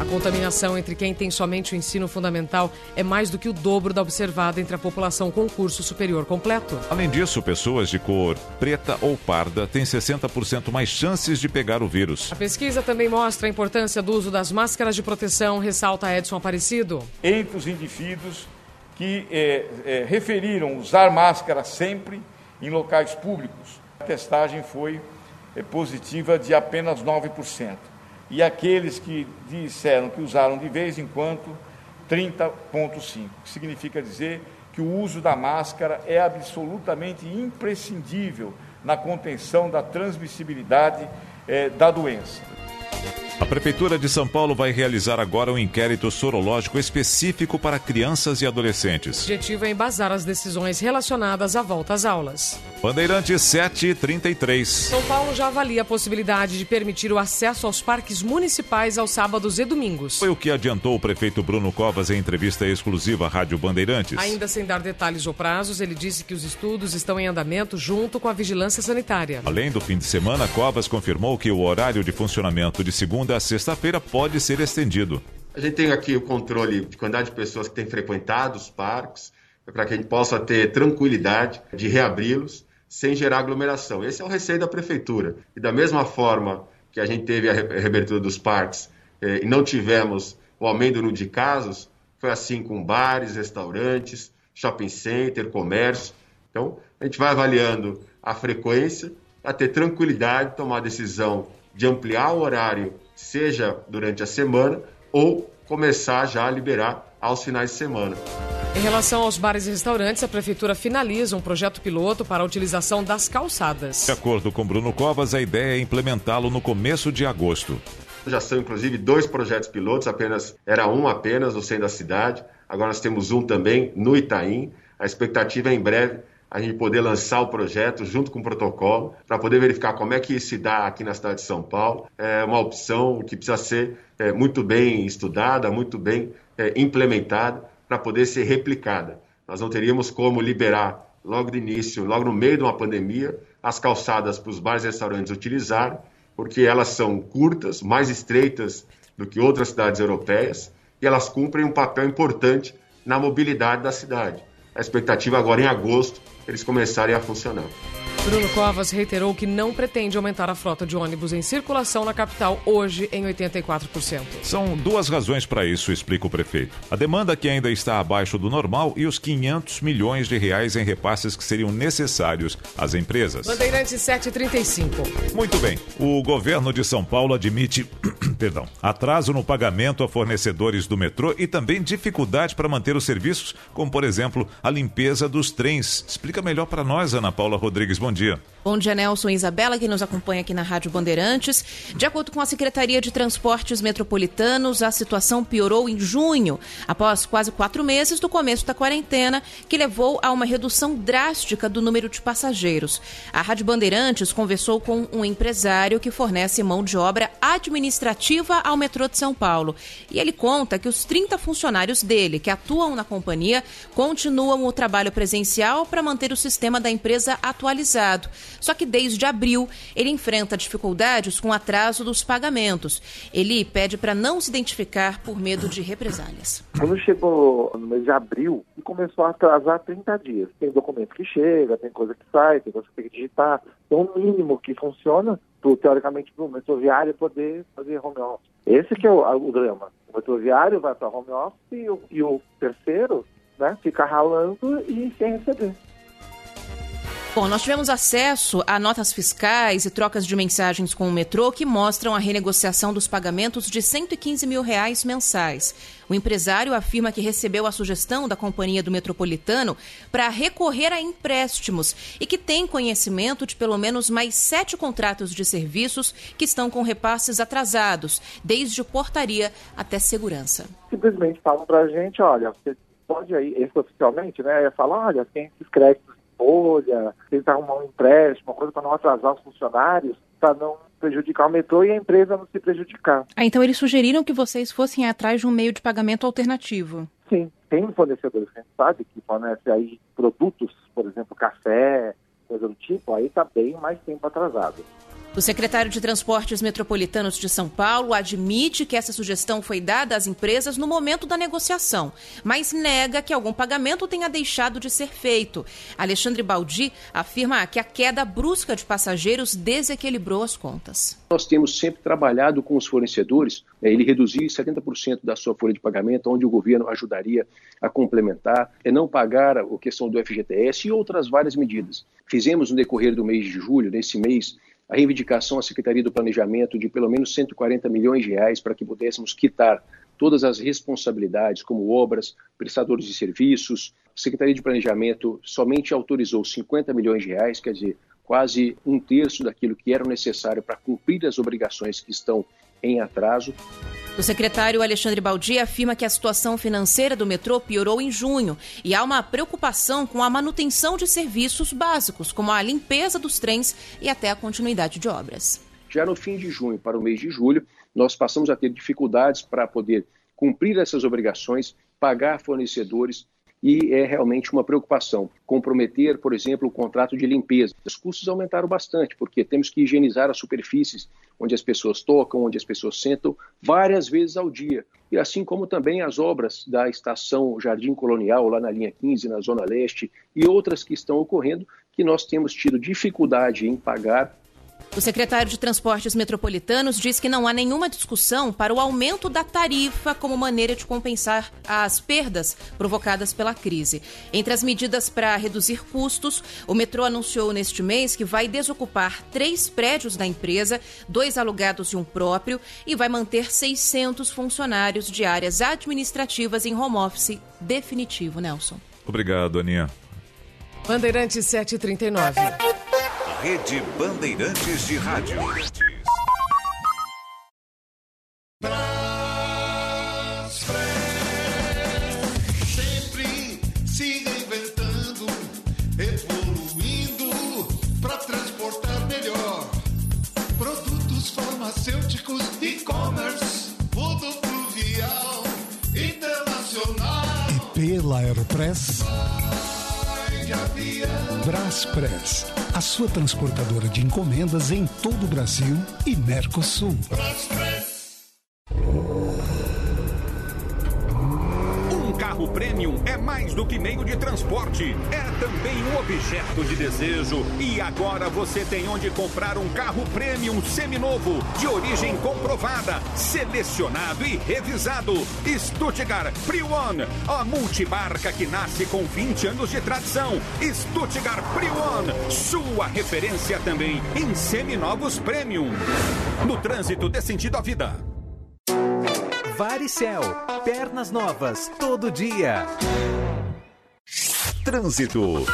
A contaminação entre quem tem somente o ensino fundamental é mais do que o dobro da observada entre a população com curso superior completo. Além disso, pessoas de cor preta ou parda têm 60% mais chances de pegar o vírus. A pesquisa também mostra a importância do uso das máscaras de proteção, ressalta Edson Aparecido. Entre os indivíduos que é, é, referiram usar máscara sempre em locais públicos, a testagem foi é, positiva de apenas 9% e aqueles que disseram que usaram de vez em quando, 30,5%. Que significa dizer que o uso da máscara é absolutamente imprescindível na contenção da transmissibilidade eh, da doença. A Prefeitura de São Paulo vai realizar agora um inquérito sorológico específico para crianças e adolescentes. O objetivo é embasar as decisões relacionadas à volta às aulas. Bandeirantes 733. São Paulo já avalia a possibilidade de permitir o acesso aos parques municipais aos sábados e domingos. Foi o que adiantou o prefeito Bruno Covas em entrevista exclusiva à Rádio Bandeirantes. Ainda sem dar detalhes ou prazos, ele disse que os estudos estão em andamento junto com a vigilância sanitária. Além do fim de semana, Covas confirmou que o horário de funcionamento de segunda a sexta-feira pode ser estendido. A gente tem aqui o controle de quantidade de pessoas que têm frequentado os parques, para que a gente possa ter tranquilidade de reabri-los sem gerar aglomeração. Esse é o receio da prefeitura. E da mesma forma que a gente teve a reabertura dos parques eh, e não tivemos o aumento no de casos, foi assim com bares, restaurantes, shopping center, comércio. Então, a gente vai avaliando a frequência para ter tranquilidade de tomar a decisão de ampliar o horário, seja durante a semana ou começar já a liberar aos finais de semana. Em relação aos bares e restaurantes, a Prefeitura finaliza um projeto piloto para a utilização das calçadas. De acordo com Bruno Covas, a ideia é implementá-lo no começo de agosto. Já são inclusive dois projetos pilotos, apenas era um apenas no centro da cidade. Agora nós temos um também no Itaim. A expectativa é em breve a gente poder lançar o projeto junto com o protocolo para poder verificar como é que se dá aqui na cidade de São Paulo. É uma opção que precisa ser é, muito bem estudada, muito bem é, implementada para poder ser replicada. Nós não teríamos como liberar logo de início, logo no meio de uma pandemia, as calçadas para os bares e restaurantes utilizarem, porque elas são curtas, mais estreitas do que outras cidades europeias, e elas cumprem um papel importante na mobilidade da cidade. A expectativa agora em agosto eles começarem a funcionar. Bruno Covas reiterou que não pretende aumentar a frota de ônibus em circulação na capital hoje em 84%. São duas razões para isso, explica o prefeito. A demanda que ainda está abaixo do normal e os 500 milhões de reais em repasses que seriam necessários às empresas. Bandeirantes 735. Muito bem. O governo de São Paulo admite, perdão, atraso no pagamento a fornecedores do metrô e também dificuldade para manter os serviços, como por exemplo, a limpeza dos trens. Explica melhor para nós, Ana Paula Rodrigues. Bom dia. Bom dia, Nelson e Isabela, que nos acompanha aqui na Rádio Bandeirantes. De acordo com a Secretaria de Transportes Metropolitanos, a situação piorou em junho, após quase quatro meses do começo da quarentena, que levou a uma redução drástica do número de passageiros. A Rádio Bandeirantes conversou com um empresário que fornece mão de obra administrativa ao metrô de São Paulo. E ele conta que os 30 funcionários dele que atuam na companhia continuam o trabalho presencial para manter o sistema da empresa atualizado. Só que desde abril ele enfrenta dificuldades com o atraso dos pagamentos. Ele pede para não se identificar por medo de represálias. Quando chegou no mês de abril, começou a atrasar 30 dias. Tem documento que chega, tem coisa que sai, tem coisa que tem que digitar. Tem um mínimo que funciona, pro, teoricamente, para o metroviário poder fazer home office. Esse que é o, o drama. O metroviário vai para home office e o, e o terceiro né, fica ralando e sem receber. Bom, nós tivemos acesso a notas fiscais e trocas de mensagens com o metrô que mostram a renegociação dos pagamentos de 115 mil reais mensais. O empresário afirma que recebeu a sugestão da Companhia do Metropolitano para recorrer a empréstimos e que tem conhecimento de pelo menos mais sete contratos de serviços que estão com repasses atrasados, desde portaria até segurança. Simplesmente falam para a gente, olha, você pode aí, extraoficialmente, né, falar, olha, tem esses créditos folha, tentar arrumar um empréstimo, uma coisa para não atrasar os funcionários, para não prejudicar o metrô e a empresa não se prejudicar. Ah, então eles sugeriram que vocês fossem atrás de um meio de pagamento alternativo. Sim, tem fornecedores que a gente sabe que fornece aí produtos, por exemplo, café, coisa do tipo, aí está bem mais tempo atrasado. O secretário de Transportes Metropolitanos de São Paulo admite que essa sugestão foi dada às empresas no momento da negociação, mas nega que algum pagamento tenha deixado de ser feito. Alexandre Baldi afirma que a queda brusca de passageiros desequilibrou as contas. Nós temos sempre trabalhado com os fornecedores, né, ele reduzir 70% da sua folha de pagamento, onde o governo ajudaria a complementar, é não pagar a questão do FGTS e outras várias medidas. Fizemos no decorrer do mês de julho, nesse mês, a reivindicação à Secretaria do Planejamento de pelo menos 140 milhões de reais para que pudéssemos quitar todas as responsabilidades, como obras, prestadores de serviços. A Secretaria de Planejamento somente autorizou 50 milhões de reais, quer dizer, quase um terço daquilo que era necessário para cumprir as obrigações que estão em atraso. O secretário Alexandre Baldi afirma que a situação financeira do metrô piorou em junho e há uma preocupação com a manutenção de serviços básicos, como a limpeza dos trens e até a continuidade de obras. Já no fim de junho para o mês de julho, nós passamos a ter dificuldades para poder cumprir essas obrigações, pagar fornecedores e é realmente uma preocupação. Comprometer, por exemplo, o contrato de limpeza. Os custos aumentaram bastante, porque temos que higienizar as superfícies onde as pessoas tocam, onde as pessoas sentam, várias vezes ao dia. E assim como também as obras da estação Jardim Colonial, lá na linha 15, na Zona Leste, e outras que estão ocorrendo, que nós temos tido dificuldade em pagar o secretário de Transportes Metropolitanos diz que não há nenhuma discussão para o aumento da tarifa como maneira de compensar as perdas provocadas pela crise. Entre as medidas para reduzir custos, o metrô anunciou neste mês que vai desocupar três prédios da empresa, dois alugados e um próprio, e vai manter 600 funcionários de áreas administrativas em home office definitivo, Nelson. Obrigado, Aninha. Bandeirantes 739. Rede Bandeirantes de Rádio. Sempre se reinventando, evoluindo para transportar melhor. Produtos farmacêuticos, e-commerce, rodoviário, internacional. E pela Aeropress. Braspress, a sua transportadora de encomendas em todo o Brasil e Mercosul. Um é mais do que meio de transporte, é também um objeto de desejo. E agora você tem onde comprar um carro premium seminovo, de origem comprovada, selecionado e revisado. Stuttgart Pre-One, a multimarca que nasce com 20 anos de tradição. Stuttgart Pre-One, sua referência também em seminovos premium. No trânsito dê sentido à vida. Varicel, pernas novas todo dia. Trânsito.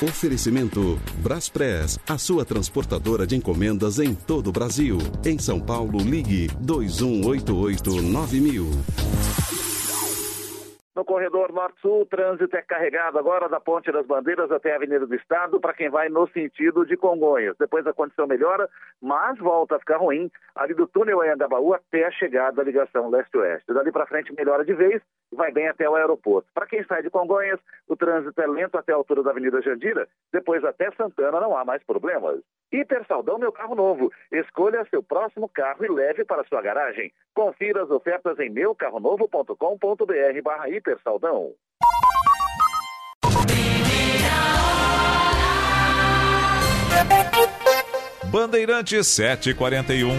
Oferecimento Braspress, a sua transportadora de encomendas em todo o Brasil. Em São Paulo, ligue 2188-9000. No corredor norte-sul, o trânsito é carregado agora da Ponte das Bandeiras até a Avenida do Estado para quem vai no sentido de Congonhas. Depois a condição melhora, mas volta a ficar ruim ali do túnel Anhangabaú até a chegada da ligação leste-oeste. Dali para frente melhora de vez e vai bem até o aeroporto. Para quem sai de Congonhas, o trânsito é lento até a altura da Avenida Jandira. Depois até Santana não há mais problemas. Hiper Saldão Meu Carro Novo. Escolha seu próximo carro e leve para sua garagem. Confira as ofertas em meucarronovo.com.br barra Hiper Saldão. Bandeirantes 741.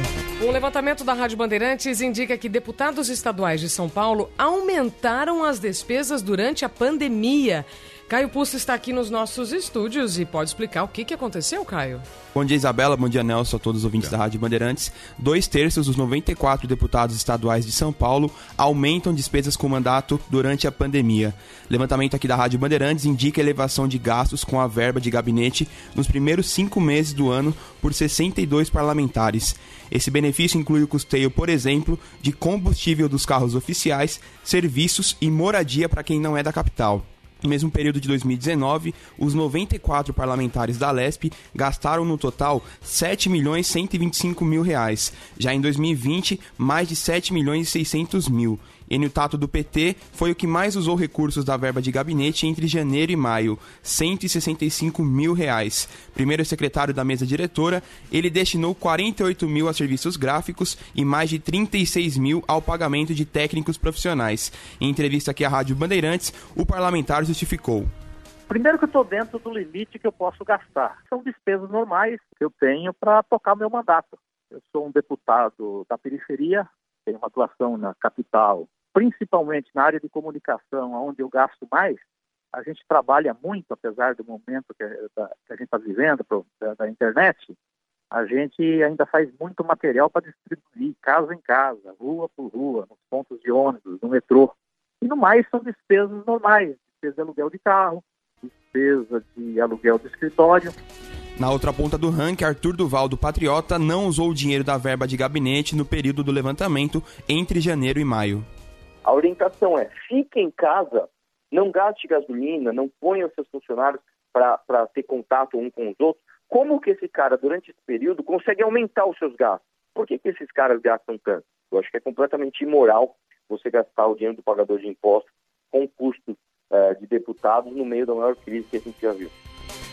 Um levantamento da Rádio Bandeirantes indica que deputados estaduais de São Paulo aumentaram as despesas durante a pandemia. Caio Pusto está aqui nos nossos estúdios e pode explicar o que, que aconteceu, Caio? Bom dia, Isabela. Bom dia, Nelson, a todos os ouvintes da Rádio Bandeirantes. Dois terços dos 94 deputados estaduais de São Paulo aumentam despesas com mandato durante a pandemia. Levantamento aqui da Rádio Bandeirantes indica elevação de gastos com a verba de gabinete nos primeiros cinco meses do ano por 62 parlamentares. Esse benefício inclui o custeio, por exemplo, de combustível dos carros oficiais, serviços e moradia para quem não é da capital. No mesmo período de 2019, os 94 parlamentares da Lesp gastaram no total 7 milhões 125 mil reais. Já em 2020, mais de 7 milhões e 600 mil. Enio Tato do PT foi o que mais usou recursos da verba de gabinete entre janeiro e maio, 165 mil reais. Primeiro secretário da mesa diretora, ele destinou 48 mil a serviços gráficos e mais de 36 mil ao pagamento de técnicos profissionais. Em entrevista aqui à Rádio Bandeirantes, o parlamentar justificou. Primeiro que eu estou dentro do limite que eu posso gastar. São despesas normais que eu tenho para tocar meu mandato. Eu sou um deputado da periferia, tenho uma atuação na capital principalmente na área de comunicação, onde eu gasto mais, a gente trabalha muito, apesar do momento que, a gente está vivendo, da, da, internet, a gente ainda faz muito material para distribuir casa em casa, rua por rua, nos pontos de ônibus, no metrô. E no mais são despesas normais, despesa de aluguel de carro, despesa de aluguel de escritório. Na outra ponta do ranking, Arthur Duval do Patriota não usou o dinheiro da verba de gabinete no período do levantamento entre janeiro e maio. A orientação é: fique em casa, não gaste gasolina, não ponha os seus funcionários para ter contato um com os outros. Como que esse cara, durante esse período, consegue aumentar os seus gastos? Por que, que esses caras gastam tanto? Eu acho que é completamente imoral você gastar o dinheiro do pagador de impostos com custos uh, de deputados no meio da maior crise que a gente já viu.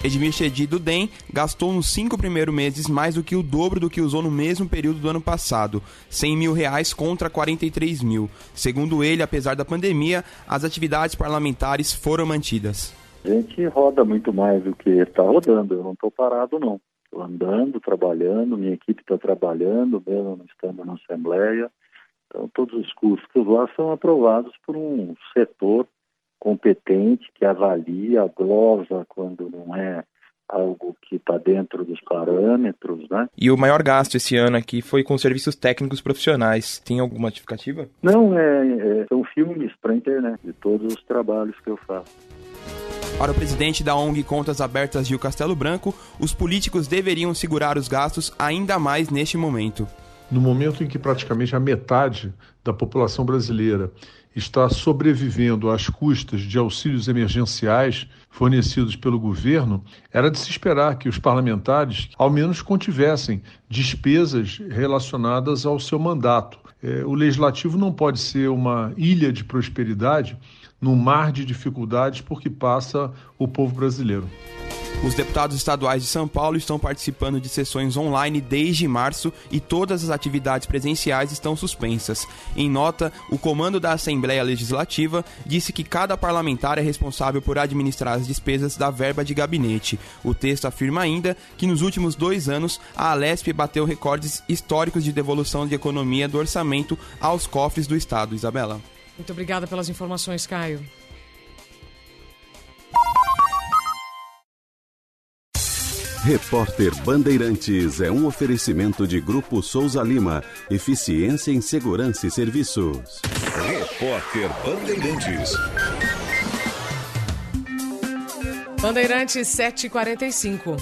Edmir Chedi do DEM gastou nos cinco primeiros meses mais do que o dobro do que usou no mesmo período do ano passado, 100 mil reais contra 43 mil. Segundo ele, apesar da pandemia, as atividades parlamentares foram mantidas. A gente roda muito mais do que está rodando, eu não estou parado não. Estou andando, trabalhando, minha equipe está trabalhando, mesmo estando na Assembleia. Então, todos os custos lá são aprovados por um setor competente que avalia, glosa quando não é algo que está dentro dos parâmetros, né? E o maior gasto esse ano aqui foi com serviços técnicos profissionais. Tem alguma justificativa? Não, é, é são filmes para a internet de todos os trabalhos que eu faço. Para o presidente da ONG Contas Abertas Gil Castelo Branco, os políticos deveriam segurar os gastos ainda mais neste momento. No momento em que praticamente a metade da população brasileira está sobrevivendo às custas de auxílios emergenciais fornecidos pelo governo, era de se esperar que os parlamentares ao menos contivessem despesas relacionadas ao seu mandato. É, o legislativo não pode ser uma ilha de prosperidade no mar de dificuldades por que passa o povo brasileiro. Os deputados estaduais de São Paulo estão participando de sessões online desde março e todas as atividades presenciais estão suspensas. Em nota, o comando da Assembleia Legislativa disse que cada parlamentar é responsável por administrar as despesas da verba de gabinete. O texto afirma ainda que nos últimos dois anos a Alesp bateu recordes históricos de devolução de economia do orçamento aos cofres do Estado. Isabela. Muito obrigada pelas informações, Caio. Repórter Bandeirantes é um oferecimento de Grupo Souza Lima. Eficiência em Segurança e Serviços. Repórter Bandeirantes. Bandeirantes 745.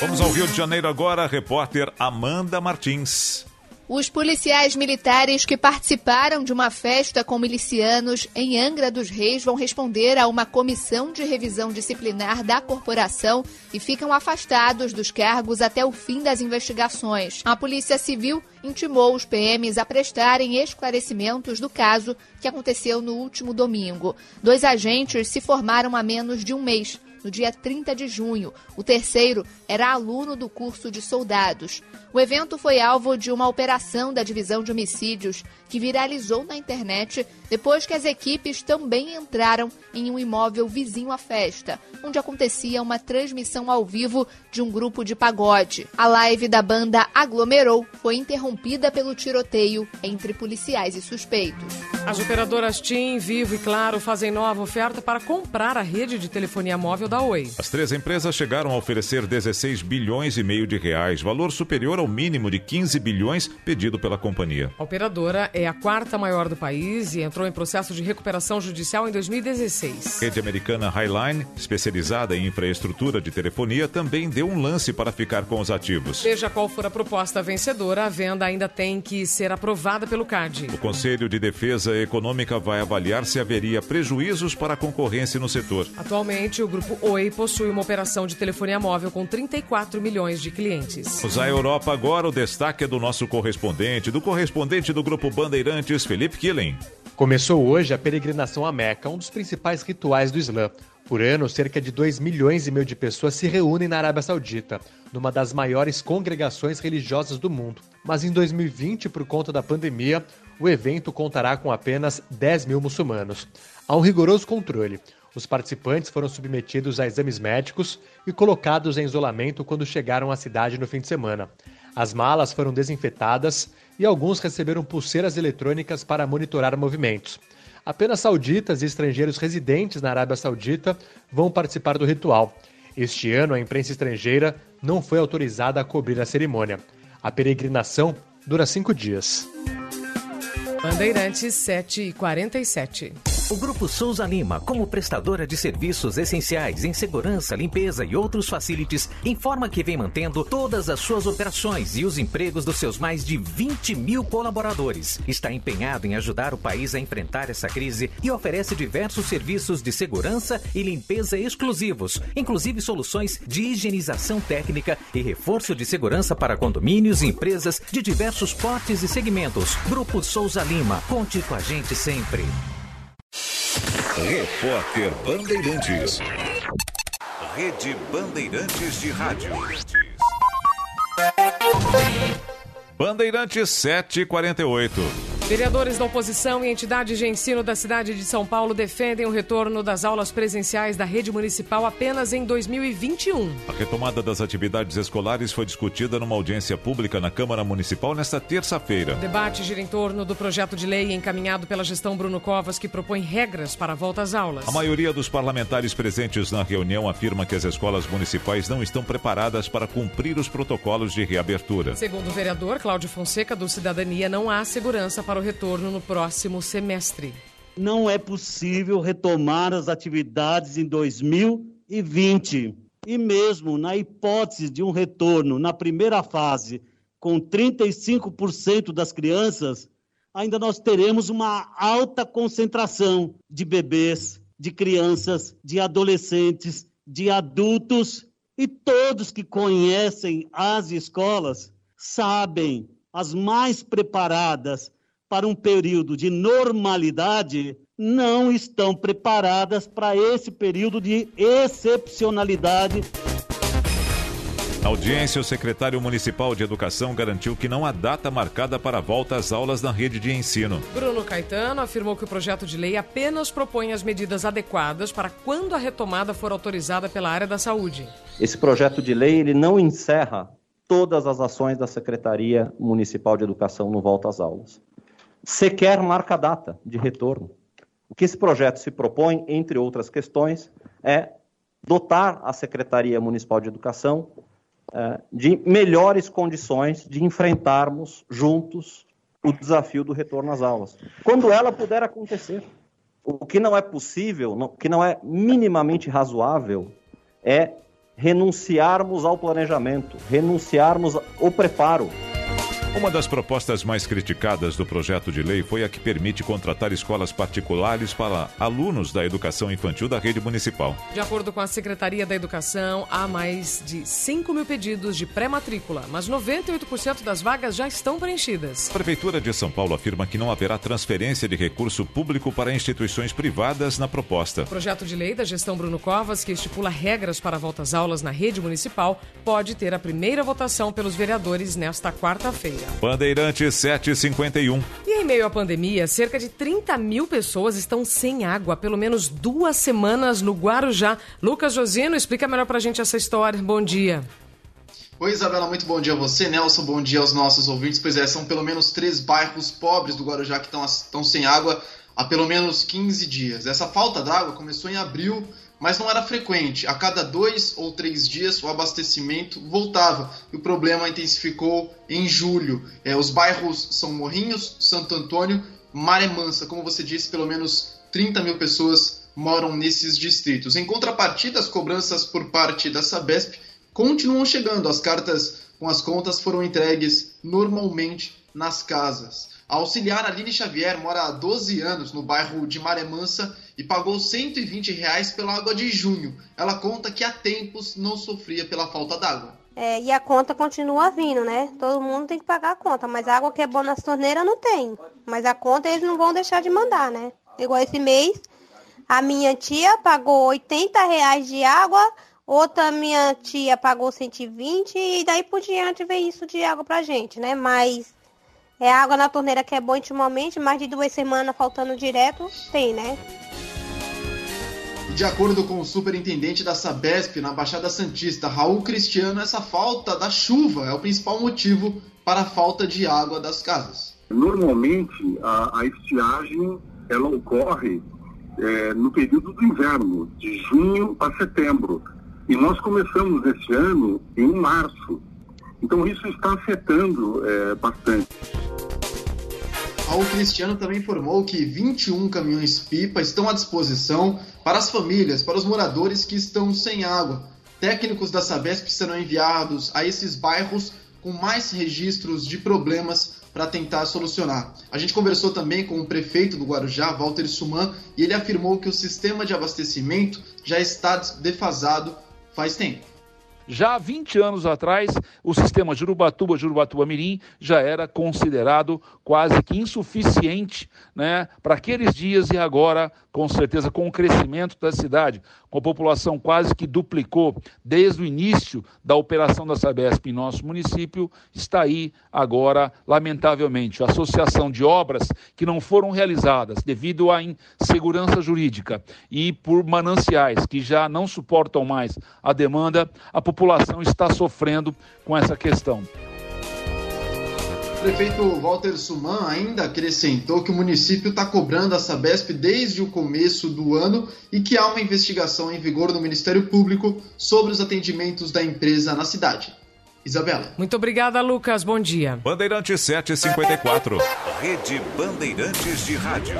Vamos ao Rio de Janeiro agora, repórter Amanda Martins. Os policiais militares que participaram de uma festa com milicianos em Angra dos Reis vão responder a uma comissão de revisão disciplinar da corporação e ficam afastados dos cargos até o fim das investigações. A Polícia Civil intimou os PMs a prestarem esclarecimentos do caso que aconteceu no último domingo. Dois agentes se formaram há menos de um mês no dia 30 de junho. O terceiro era aluno do curso de soldados. O evento foi alvo de uma operação da Divisão de Homicídios que viralizou na internet depois que as equipes também entraram em um imóvel vizinho à festa, onde acontecia uma transmissão ao vivo de um grupo de pagode. A live da banda Aglomerou foi interrompida pelo tiroteio entre policiais e suspeitos. As operadoras TIM, Vivo e Claro fazem nova oferta para comprar a rede de telefonia móvel da Oi. As três empresas chegaram a oferecer 16 bilhões e meio de reais, valor superior ao mínimo de 15 bilhões pedido pela companhia. A operadora é a quarta maior do país e entrou em processo de recuperação judicial em 2016. Rede americana Highline, especializada em infraestrutura de telefonia, também deu um lance para ficar com os ativos. Seja qual for a proposta vencedora, a venda ainda tem que ser aprovada pelo CAD. O Conselho de Defesa Econômica vai avaliar se haveria prejuízos para a concorrência no setor. Atualmente, o grupo Oi possui uma operação de telefonia móvel com 34 milhões de clientes. Vamos à Europa agora, o destaque é do nosso correspondente, do correspondente do grupo Bandeirantes, Felipe Killing. Começou hoje a peregrinação à Meca, um dos principais rituais do Islã. Por ano, cerca de 2 milhões e meio de pessoas se reúnem na Arábia Saudita, numa das maiores congregações religiosas do mundo. Mas em 2020, por conta da pandemia, o evento contará com apenas 10 mil muçulmanos. Há um rigoroso controle. Os participantes foram submetidos a exames médicos e colocados em isolamento quando chegaram à cidade no fim de semana. As malas foram desinfetadas e alguns receberam pulseiras eletrônicas para monitorar movimentos. Apenas sauditas e estrangeiros residentes na Arábia Saudita vão participar do ritual. Este ano, a imprensa estrangeira não foi autorizada a cobrir a cerimônia. A peregrinação dura cinco dias. Bandeirantes 7 e 47. O Grupo Souza Lima, como prestadora de serviços essenciais em segurança, limpeza e outros facilities, informa que vem mantendo todas as suas operações e os empregos dos seus mais de 20 mil colaboradores. Está empenhado em ajudar o país a enfrentar essa crise e oferece diversos serviços de segurança e limpeza exclusivos, inclusive soluções de higienização técnica e reforço de segurança para condomínios e empresas de diversos portes e segmentos. Grupo Souza Lima, conte com a gente sempre. Repórter Bandeirantes. Rede Bandeirantes de Rádio. Bandeirantes 748. Vereadores da oposição e entidades de ensino da cidade de São Paulo defendem o retorno das aulas presenciais da rede municipal apenas em 2021. A retomada das atividades escolares foi discutida numa audiência pública na Câmara Municipal nesta terça-feira. O debate gira em torno do projeto de lei encaminhado pela gestão Bruno Covas que propõe regras para a volta às aulas. A maioria dos parlamentares presentes na reunião afirma que as escolas municipais não estão preparadas para cumprir os protocolos de reabertura. Segundo o vereador Cláudio Fonseca do Cidadania, não há segurança para o retorno no próximo semestre. Não é possível retomar as atividades em 2020. E mesmo na hipótese de um retorno na primeira fase, com 35% das crianças, ainda nós teremos uma alta concentração de bebês, de crianças, de adolescentes, de adultos e todos que conhecem as escolas sabem, as mais preparadas para um período de normalidade, não estão preparadas para esse período de excepcionalidade. Na audiência, o secretário municipal de Educação garantiu que não há data marcada para a volta às aulas na rede de ensino. Bruno Caetano afirmou que o projeto de lei apenas propõe as medidas adequadas para quando a retomada for autorizada pela área da saúde. Esse projeto de lei ele não encerra todas as ações da Secretaria Municipal de Educação no volta às aulas. Sequer marca data de retorno. O que esse projeto se propõe, entre outras questões, é dotar a Secretaria Municipal de Educação eh, de melhores condições de enfrentarmos juntos o desafio do retorno às aulas, quando ela puder acontecer. O que não é possível, o que não é minimamente razoável, é renunciarmos ao planejamento, renunciarmos ao preparo. Uma das propostas mais criticadas do projeto de lei foi a que permite contratar escolas particulares para alunos da educação infantil da rede municipal. De acordo com a Secretaria da Educação, há mais de 5 mil pedidos de pré-matrícula, mas 98% das vagas já estão preenchidas. A Prefeitura de São Paulo afirma que não haverá transferência de recurso público para instituições privadas na proposta. O projeto de lei da gestão Bruno Covas, que estipula regras para a volta às aulas na rede municipal, pode ter a primeira votação pelos vereadores nesta quarta-feira. Bandeirantes 751. E em meio à pandemia, cerca de 30 mil pessoas estão sem água há pelo menos duas semanas no Guarujá. Lucas Josino, explica melhor pra gente essa história. Bom dia. Oi, Isabela, muito bom dia a você. Nelson, bom dia aos nossos ouvintes. Pois é, são pelo menos três bairros pobres do Guarujá que estão sem água há pelo menos 15 dias. Essa falta d'água começou em abril, mas não era frequente. A cada dois ou três dias o abastecimento voltava e o problema intensificou em julho. É, os bairros são Morrinhos, Santo Antônio, Maré Mansa. Como você disse, pelo menos 30 mil pessoas moram nesses distritos. Em contrapartida, as cobranças por parte da Sabesp continuam chegando. As cartas com as contas foram entregues normalmente nas casas. A auxiliar Aline Xavier mora há 12 anos no bairro de Maré Mansa e pagou 120 reais pela água de junho. Ela conta que há tempos não sofria pela falta d'água. É, e a conta continua vindo, né? Todo mundo tem que pagar a conta, mas a água que é boa nas torneiras não tem. Mas a conta eles não vão deixar de mandar, né? Igual esse mês, a minha tia pagou 80 reais de água, outra minha tia pagou 120 e daí por diante vem isso de água pra gente, né? Mas é água na torneira que é boa intimamente, mais de duas semanas faltando direto, tem, né? De acordo com o superintendente da Sabesp na Baixada Santista, Raul Cristiano, essa falta da chuva é o principal motivo para a falta de água das casas. Normalmente, a, a estiagem ela ocorre é, no período do inverno, de junho a setembro. E nós começamos esse ano em março. Então isso está afetando é, bastante. O Cristiano também informou que 21 caminhões-pipa estão à disposição para as famílias, para os moradores que estão sem água. Técnicos da Sabesp serão enviados a esses bairros com mais registros de problemas para tentar solucionar. A gente conversou também com o prefeito do Guarujá, Walter Suman, e ele afirmou que o sistema de abastecimento já está defasado faz tempo. Já há 20 anos atrás, o sistema Jurubatuba, Jurubatuba Mirim já era considerado quase que insuficiente né, para aqueles dias e agora, com certeza, com o crescimento da cidade, com a população quase que duplicou desde o início da operação da Sabesp em nosso município, está aí agora, lamentavelmente, a associação de obras que não foram realizadas devido à insegurança jurídica e por mananciais que já não suportam mais a demanda, a população está sofrendo com essa questão. O prefeito Walter Suman ainda acrescentou que o município está cobrando a Sabesp desde o começo do ano e que há uma investigação em vigor no Ministério Público sobre os atendimentos da empresa na cidade. Isabela. Muito obrigada, Lucas. Bom dia. Bandeirantes 754. Rede Bandeirantes de Rádio.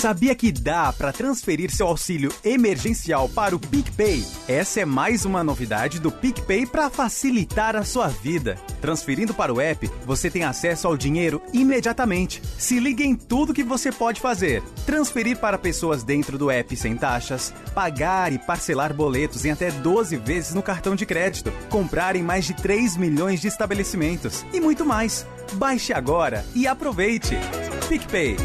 Sabia que dá para transferir seu auxílio emergencial para o PicPay? Essa é mais uma novidade do PicPay para facilitar a sua vida. Transferindo para o app, você tem acesso ao dinheiro imediatamente. Se liga em tudo que você pode fazer: transferir para pessoas dentro do app sem taxas, pagar e parcelar boletos em até 12 vezes no cartão de crédito, comprar em mais de 3 milhões de estabelecimentos e muito mais. Baixe agora e aproveite. PicPay.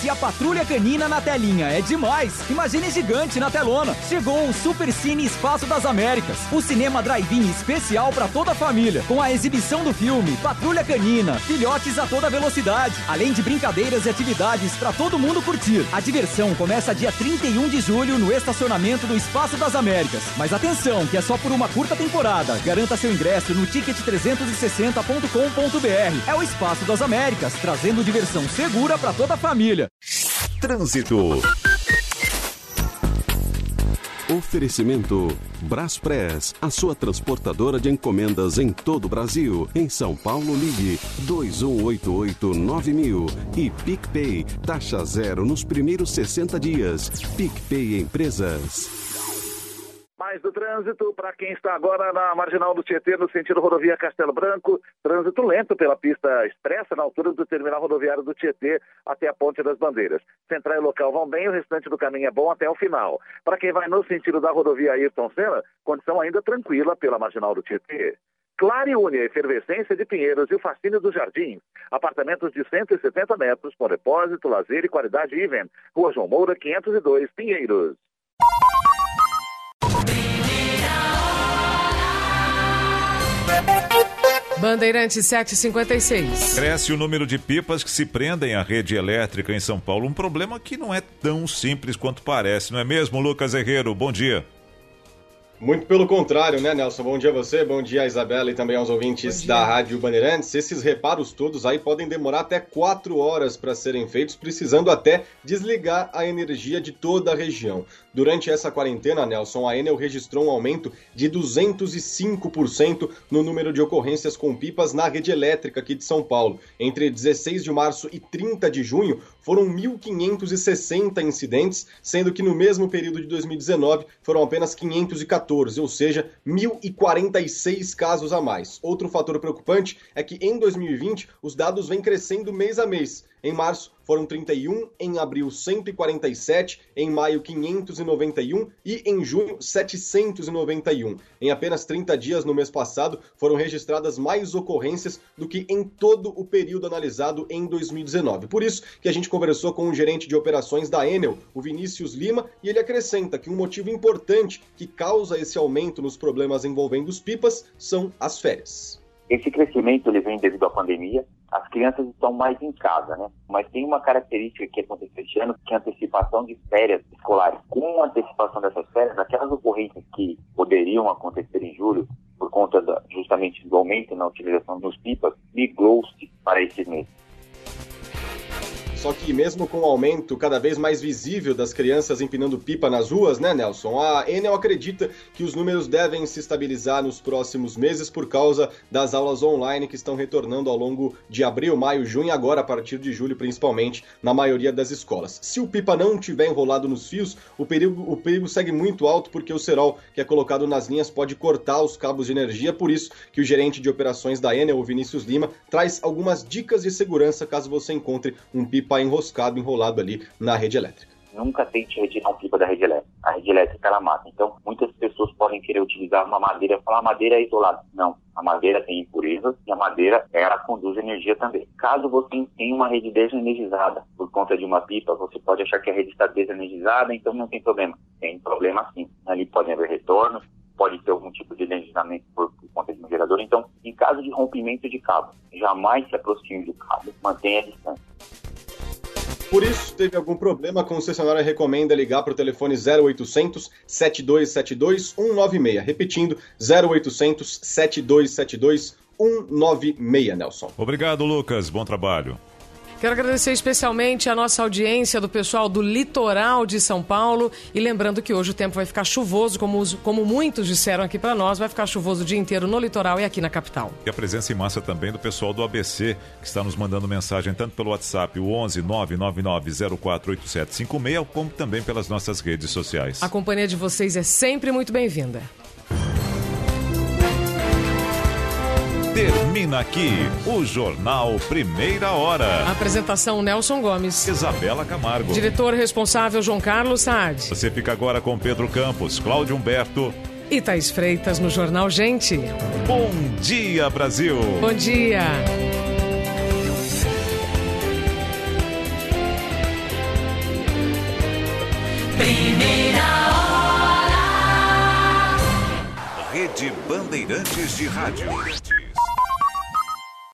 Se a patrulha canina na telinha é demais, imagine gigante na telona. Chegou o Super Cine Espaço das Américas, o cinema drive-in especial para toda a família, com a exibição do filme Patrulha Canina, filhotes a toda velocidade, além de brincadeiras e atividades para todo mundo curtir. A diversão começa dia 31 de julho no estacionamento do Espaço das Américas. Mas atenção, que é só por uma curta temporada. Garanta seu ingresso no ticket360.com.br. É o Espaço das Américas, trazendo diversão segura para toda a família. Trânsito. Oferecimento Braspress, a sua transportadora de encomendas em todo o Brasil. Em São Paulo, ligue 2188-9000 e PicPay, taxa zero nos primeiros 60 dias. PicPay Empresas. Mais do trânsito para quem está agora na marginal do Tietê, no sentido rodovia Castelo Branco. Trânsito lento pela pista expressa na altura do terminal rodoviário do Tietê até a Ponte das Bandeiras. Central e local vão bem, o restante do caminho é bom até o final. Para quem vai no sentido da rodovia Ayrton Senna, condição ainda tranquila pela marginal do Tietê. Clariune, a efervescência de Pinheiros e o fascínio dos jardins. Apartamentos de 170 metros, com depósito, lazer e qualidade even. Rua João Moura, 502, Pinheiros. Bandeirantes 756. Cresce o número de pipas que se prendem à rede elétrica em São Paulo. Um problema que não é tão simples quanto parece, não é mesmo, Lucas Herrero? Bom dia. Muito pelo contrário, né, Nelson? Bom dia a você, bom dia a Isabela e também aos ouvintes da Rádio Bandeirantes. Esses reparos todos aí podem demorar até quatro horas para serem feitos, precisando até desligar a energia de toda a região. Durante essa quarentena, Nelson, a Enel registrou um aumento de 205% no número de ocorrências com pipas na rede elétrica aqui de São Paulo. Entre 16 de março e 30 de junho, foram 1.560 incidentes, sendo que no mesmo período de 2019 foram apenas 514, ou seja, 1.046 casos a mais. Outro fator preocupante é que em 2020 os dados vêm crescendo mês a mês. Em março foram 31, em abril 147, em maio 591 e em junho 791. Em apenas 30 dias no mês passado foram registradas mais ocorrências do que em todo o período analisado em 2019. Por isso que a gente conversou com o gerente de operações da Enel, o Vinícius Lima, e ele acrescenta que um motivo importante que causa esse aumento nos problemas envolvendo os pipas são as férias. Esse crescimento ele vem devido à pandemia, as crianças estão mais em casa, né? Mas tem uma característica que aconteceu este ano, que é a antecipação de férias escolares. Com a antecipação dessas férias, aquelas ocorrências que poderiam acontecer em julho, por conta da, justamente do aumento na utilização dos pipas, migrou-se para esse mês. Só que mesmo com o aumento cada vez mais visível das crianças empinando pipa nas ruas, né, Nelson? A Enel acredita que os números devem se estabilizar nos próximos meses por causa das aulas online que estão retornando ao longo de abril, maio, junho e agora a partir de julho, principalmente, na maioria das escolas. Se o pipa não tiver enrolado nos fios, o perigo, o perigo segue muito alto porque o cerol que é colocado nas linhas pode cortar os cabos de energia, por isso que o gerente de operações da Enel, o Vinícius Lima, traz algumas dicas de segurança caso você encontre um pipa pipa enroscado, enrolado ali na rede elétrica. Nunca tente retirar um pipa da rede elétrica. A rede elétrica ela mata. Então, muitas pessoas podem querer utilizar uma madeira e falar a madeira é isolada. Não, a madeira tem impurezas e a madeira ela conduz energia também. Caso você tenha uma rede desenergizada por conta de uma pipa, você pode achar que a rede está desenergizada, então não tem problema. Tem problema sim. Ali pode haver retorno, pode ter algum tipo de energizamento por, por, conta de um gerador. Então, em caso de rompimento de cabo, jamais se aproxime do cabo, mantenha a distância. Por isso, teve algum problema, a concessionária recomenda ligar para o telefone 0800 7272 196. Repetindo, 0800 7272 196, Nelson. Obrigado, Lucas. Bom trabalho. Quero agradecer especialmente a nossa audiência do pessoal do litoral de São Paulo. E lembrando que hoje o tempo vai ficar chuvoso, como, como muitos disseram aqui para nós, vai ficar chuvoso o dia inteiro no litoral e aqui na capital. E a presença em massa também do pessoal do ABC, que está nos mandando mensagem tanto pelo WhatsApp, o 11 999048756, como também pelas nossas redes sociais. A companhia de vocês é sempre muito bem-vinda. Termina aqui o Jornal Primeira Hora. Apresentação Nelson Gomes. Isabela Camargo. Diretor responsável João Carlos Saad. Você fica agora com Pedro Campos, Cláudio Humberto. E Thaís Freitas no Jornal Gente. Bom dia, Brasil. Bom dia. Primeira hora. Rede Bandeirantes de Rádio.